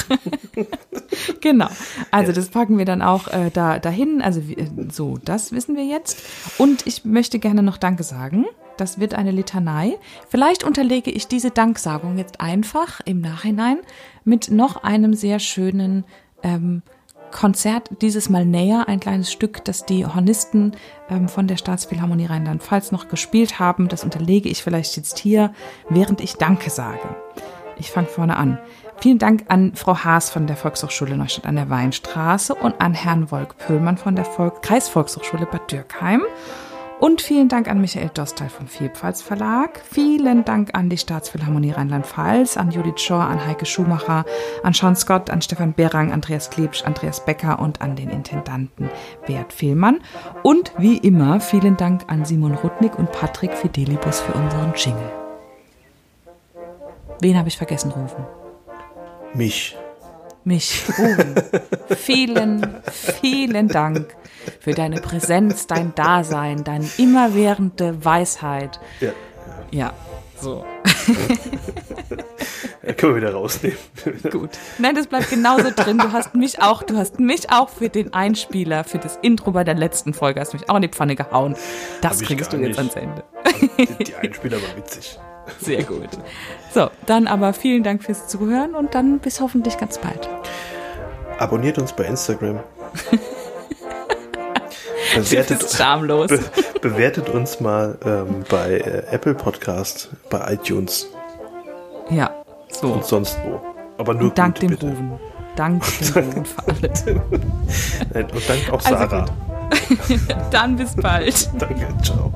<laughs> genau. Also das packen wir dann auch äh, da dahin. Also äh, so, das wissen wir jetzt. Und ich möchte gerne noch Danke sagen. Das wird eine Litanei. Vielleicht unterlege ich diese Danksagung jetzt einfach im Nachhinein mit noch einem sehr schönen ähm, Konzert, dieses Mal näher, ein kleines Stück, das die Hornisten ähm, von der Staatsphilharmonie Rheinland-Pfalz noch gespielt haben. Das unterlege ich vielleicht jetzt hier, während ich Danke sage. Ich fange vorne an. Vielen Dank an Frau Haas von der Volkshochschule Neustadt an der Weinstraße und an Herrn Wolk Pöhlmann von der Volk Kreisvolkshochschule Bad Dürkheim. Und vielen Dank an Michael Dostal vom Vielpfalz Verlag. Vielen Dank an die Staatsphilharmonie Rheinland-Pfalz, an Judith Schor, an Heike Schumacher, an Sean Scott, an Stefan Berang, Andreas Klebsch, Andreas Becker und an den Intendanten Bert Fehlmann. Und wie immer vielen Dank an Simon Rudnick und Patrick Fidelibus für unseren Jingle. Wen habe ich vergessen rufen? Mich. Mich rufen. vielen, vielen Dank für deine Präsenz, dein Dasein, deine immerwährende Weisheit. Ja. Ja, so. ja, <laughs> können wir wieder rausnehmen. <laughs> Gut. Nein, das bleibt genauso drin. Du hast mich auch, du hast mich auch für den Einspieler, für das Intro bei der letzten Folge, hast mich auch in die Pfanne gehauen. Das kriegst du jetzt ans Ende. Die, die Einspieler war witzig. Sehr gut. So, dann aber vielen Dank fürs Zuhören und dann bis hoffentlich ganz bald. Abonniert uns bei Instagram. <laughs> bewertet, schamlos. Be, bewertet uns mal ähm, bei äh, Apple Podcast, bei iTunes. Ja, so. Und sonst wo. Aber nur und dank gut, dem bitte. Rufen. Dank <laughs> dem Rufen für alle. und dank auch also Sarah. Also <laughs> Dann bis bald. Danke, ciao.